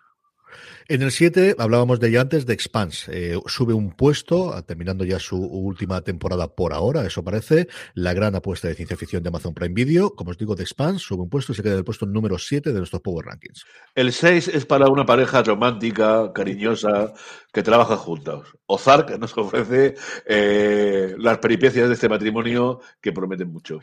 Speaker 2: en el 7 hablábamos de ella antes, de Expanse. Eh, sube un puesto, terminando ya su última temporada por ahora, eso parece. La gran apuesta de ciencia ficción de Amazon Prime Video. Como os digo, de Expanse sube un puesto y se queda en el puesto número 7 de nuestros Power Rankings.
Speaker 3: El 6 es para una pareja romántica, cariñosa, que trabaja juntos. Ozark nos ofrece eh, las peripecias de este matrimonio que prometen mucho.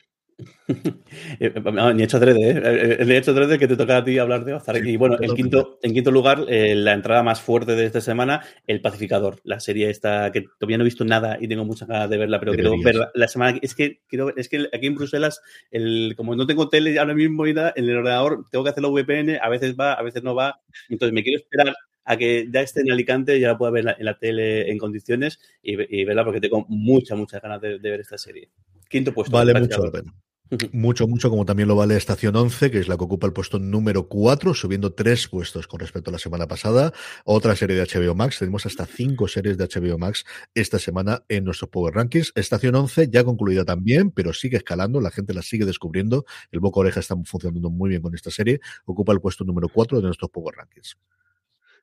Speaker 4: No, ni hecho 3 ¿eh? Ni hecho 3 que te toca a ti hablar de Ozark. Sí, y bueno, en quinto, en quinto lugar, eh, la entrada más fuerte de esta semana, El Pacificador. La serie esta que todavía no he visto nada y tengo muchas ganas de verla, pero quiero verla la semana. Es que, quiero, es que aquí en Bruselas, el, como no tengo tele ahora mismo en el ordenador, tengo que hacer la VPN, a veces va, a veces no va. Entonces me quiero esperar a que ya esté en Alicante y ya la pueda ver en la, en la tele en condiciones y, y, verla porque tengo muchas, muchas ganas de, de ver esta serie. Quinto puesto.
Speaker 2: Vale mucho la pena. Mucho, mucho, como también lo vale Estación 11, que es la que ocupa el puesto número 4, subiendo tres puestos con respecto a la semana pasada. Otra serie de HBO Max, tenemos hasta cinco series de HBO Max esta semana en nuestros Power Rankings. Estación 11 ya concluida también, pero sigue escalando, la gente la sigue descubriendo. El Boca Oreja está funcionando muy bien con esta serie. Ocupa el puesto número 4 de nuestros Power Rankings.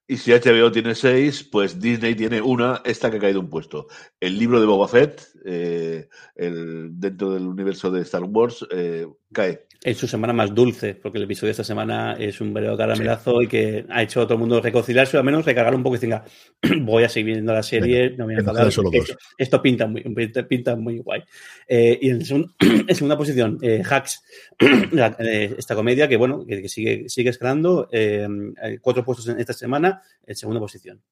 Speaker 3: Y si HBO tiene seis, pues Disney tiene una, esta que ha caído un puesto. El libro de Boba Fett, eh, el, dentro del universo de Star Wars, eh, cae.
Speaker 4: En su semana más dulce, porque el episodio de esta semana es un verdadero caramelazo sí. y que ha hecho a todo el mundo reconciliarse, o al menos recargar un poco y diga, voy a seguir viendo la serie, Venga, no me voy a enfadar, esto, esto pinta, muy, pinta muy guay. Eh, y en, segun, en, segunda posición, eh, Hacks, la, esta comedia que, bueno, que, que sigue, sigue escalando, cuatro puestos en esta semana, en segunda posición.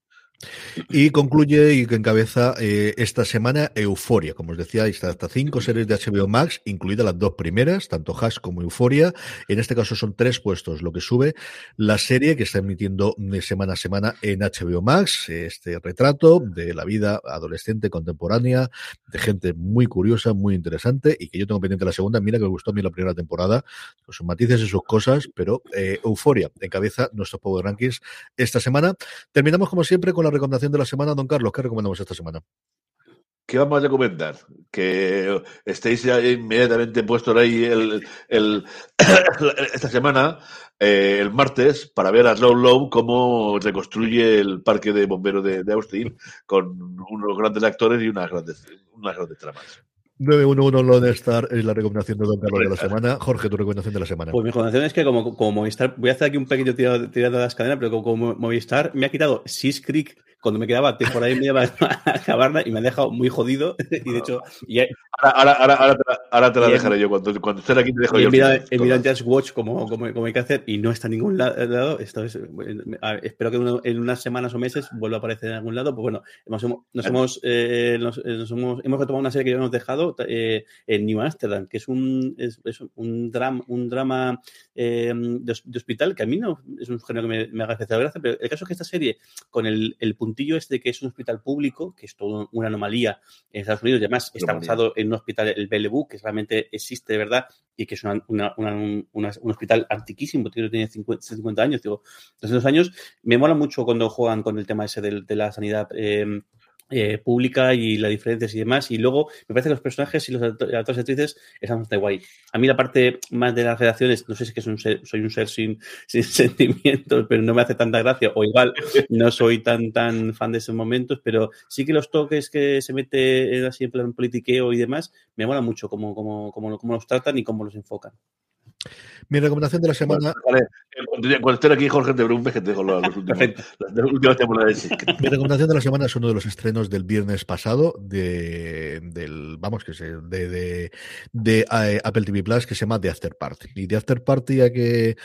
Speaker 2: Y concluye y que encabeza eh, esta semana Euforia. Como os decía, está hasta cinco series de HBO Max, incluidas las dos primeras, tanto Hash como Euforia. En este caso son tres puestos lo que sube la serie que está emitiendo de semana a semana en HBO Max. Este retrato de la vida adolescente contemporánea, de gente muy curiosa, muy interesante y que yo tengo pendiente la segunda. Mira que me gustó a mí la primera temporada, sus matices y sus cosas, pero eh, Euforia encabeza nuestros Power Rankings esta semana. Terminamos como siempre con la recomendación de la semana, don Carlos. ¿Qué recomendamos esta semana?
Speaker 3: ¿Qué vamos a recomendar? Que estéis inmediatamente puestos ahí el, esta semana, eh, el martes, para ver a Slow Low cómo reconstruye el parque de bomberos de, de, Austin con unos grandes actores y unas grandes, unas grandes tramas.
Speaker 2: 911 Lone Star es la recomendación de Don Carlos de la semana. Jorge, tu recomendación de la semana.
Speaker 4: Pues mi recomendación es que como, como Movistar, voy a hacer aquí un pequeño tirado, tirado de las cadenas, pero como, como Movistar me ha quitado Six Creek cuando me quedaba temporada y media para acabarla y me ha dejado muy jodido. Y de hecho. Y
Speaker 3: ahora, ahora, ahora, ahora, te la, ahora te la dejaré yo. Cuando, cuando esté aquí te dejo yo.
Speaker 4: He mirado Just Watch como, como, como, hay que hacer y no está en ningún lado. Esto es, ver, espero que uno, en unas semanas o meses vuelva a aparecer en algún lado. Pues bueno, nos, nos hemos, eh, nos, nos hemos, hemos, retomado una serie que ya hemos dejado eh, en New Amsterdam, que es un, es, es un drama, un drama eh, de, de, hospital que a mí no es un género que me, me haga especial gracia, pero el caso es que esta serie, con el, el puntillo este que es un hospital público, que es toda una anomalía en Estados Unidos, y además está basado en un hospital, el Bellevue, que realmente existe de verdad y que es una, una, una, un hospital antiquísimo, tiene 50, 50 años, digo, 200 años. Me mola mucho cuando juegan con el tema ese de, de la sanidad. Eh, eh, pública y las diferencias y demás. Y luego me parece que los personajes y los actores y actrices están bastante guay. A mí la parte más de las redacciones, no sé si es que soy un ser, soy un ser sin, sin, sentimientos, pero no me hace tanta gracia. O igual no soy tan tan fan de esos momentos, pero sí que los toques que se mete así en plan politiqueo y demás, me mola mucho cómo, cómo, cómo, cómo los tratan y cómo los enfocan.
Speaker 2: Mi recomendación de la semana.
Speaker 3: Vale, cuando esté aquí, Jorge, te preguntes que te dejo los últimos, las últimas temporadas.
Speaker 2: Mi recomendación de la semana es uno de los estrenos del viernes pasado de, del, vamos, que sé, de, de, de eh, Apple TV Plus que se llama The After Party. Y The After Party, ya que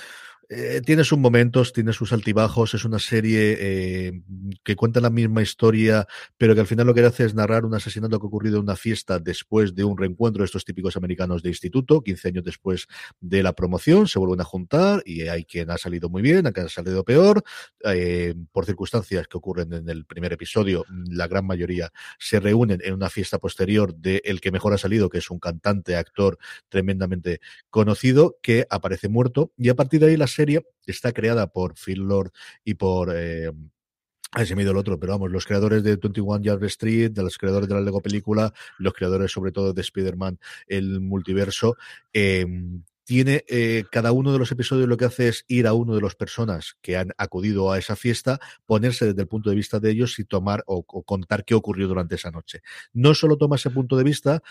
Speaker 2: eh, tiene sus momentos, tiene sus altibajos, es una serie eh, que cuenta la misma historia, pero que al final lo que hace es narrar un asesinato que ha ocurrido en una fiesta después de un reencuentro de estos típicos americanos de instituto, 15 años después de la promoción, se vuelven a juntar y hay quien ha salido muy bien, hay quien ha salido peor, eh, por circunstancias que ocurren en el primer episodio, la gran mayoría se reúnen en una fiesta posterior de el que mejor ha salido, que es un cantante, actor tremendamente conocido, que aparece muerto y a partir de ahí las serie está creada por Phil Lord y por... Eh, se me ha ido el otro, pero vamos, los creadores de 21 Yard Street, de los creadores de la Lego película, los creadores sobre todo de Spider-Man, el multiverso, eh, tiene eh, cada uno de los episodios lo que hace es ir a uno de las personas que han acudido a esa fiesta, ponerse desde el punto de vista de ellos y tomar o, o contar qué ocurrió durante esa noche. No solo toma ese punto de vista.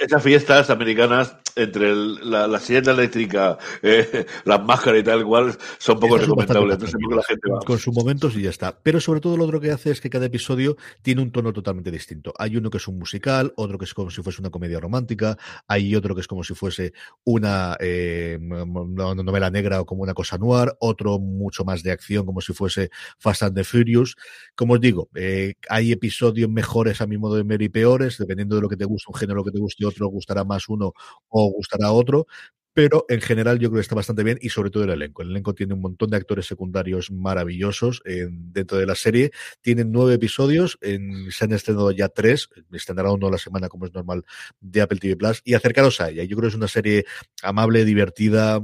Speaker 3: Esas fiestas americanas, entre el, la, la silla eléctrica, eh, las máscaras y tal cual, son poco recomendables. La gente va.
Speaker 2: Con sus momentos y ya está. Pero sobre todo lo otro que hace es que cada episodio tiene un tono totalmente distinto. Hay uno que es un musical, otro que es como si fuese una comedia romántica, hay otro que es como si fuese una eh, una novela negra o como una cosa noir, otro mucho más de acción como si fuese Fast and the Furious. Como os digo, eh, hay episodios mejores a mi modo de ver y peores, dependiendo de lo que te guste un género, que te guste otro, gustará más uno o gustará otro, pero en general yo creo que está bastante bien y sobre todo el elenco. El elenco tiene un montón de actores secundarios maravillosos en, dentro de la serie. Tienen nueve episodios, se han estrenado ya tres, estrenará uno a la semana como es normal de Apple TV Plus y acercaros a ella. Yo creo que es una serie amable, divertida,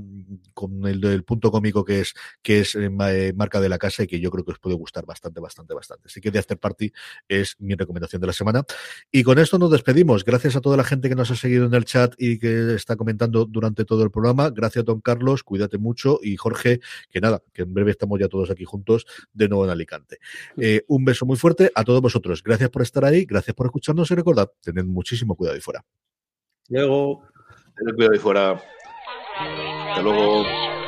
Speaker 2: con el, el punto cómico que es, que es eh, eh, marca de la casa y que yo creo que os puede gustar bastante, bastante, bastante. Así que The After Party es mi recomendación de la semana. Y con esto nos despedimos. Gracias a toda la gente que nos ha seguido en el chat y que está comentando durante todo el programa. Gracias, don Carlos, cuídate mucho. Y Jorge, que nada, que en breve estamos ya todos aquí juntos de nuevo en Alicante. Eh, un beso muy fuerte a todos vosotros. Gracias por estar ahí, gracias por escucharnos y recordad, tened muchísimo cuidado ahí fuera.
Speaker 4: Luego.
Speaker 3: Tened cuidado ahí fuera. Hasta luego.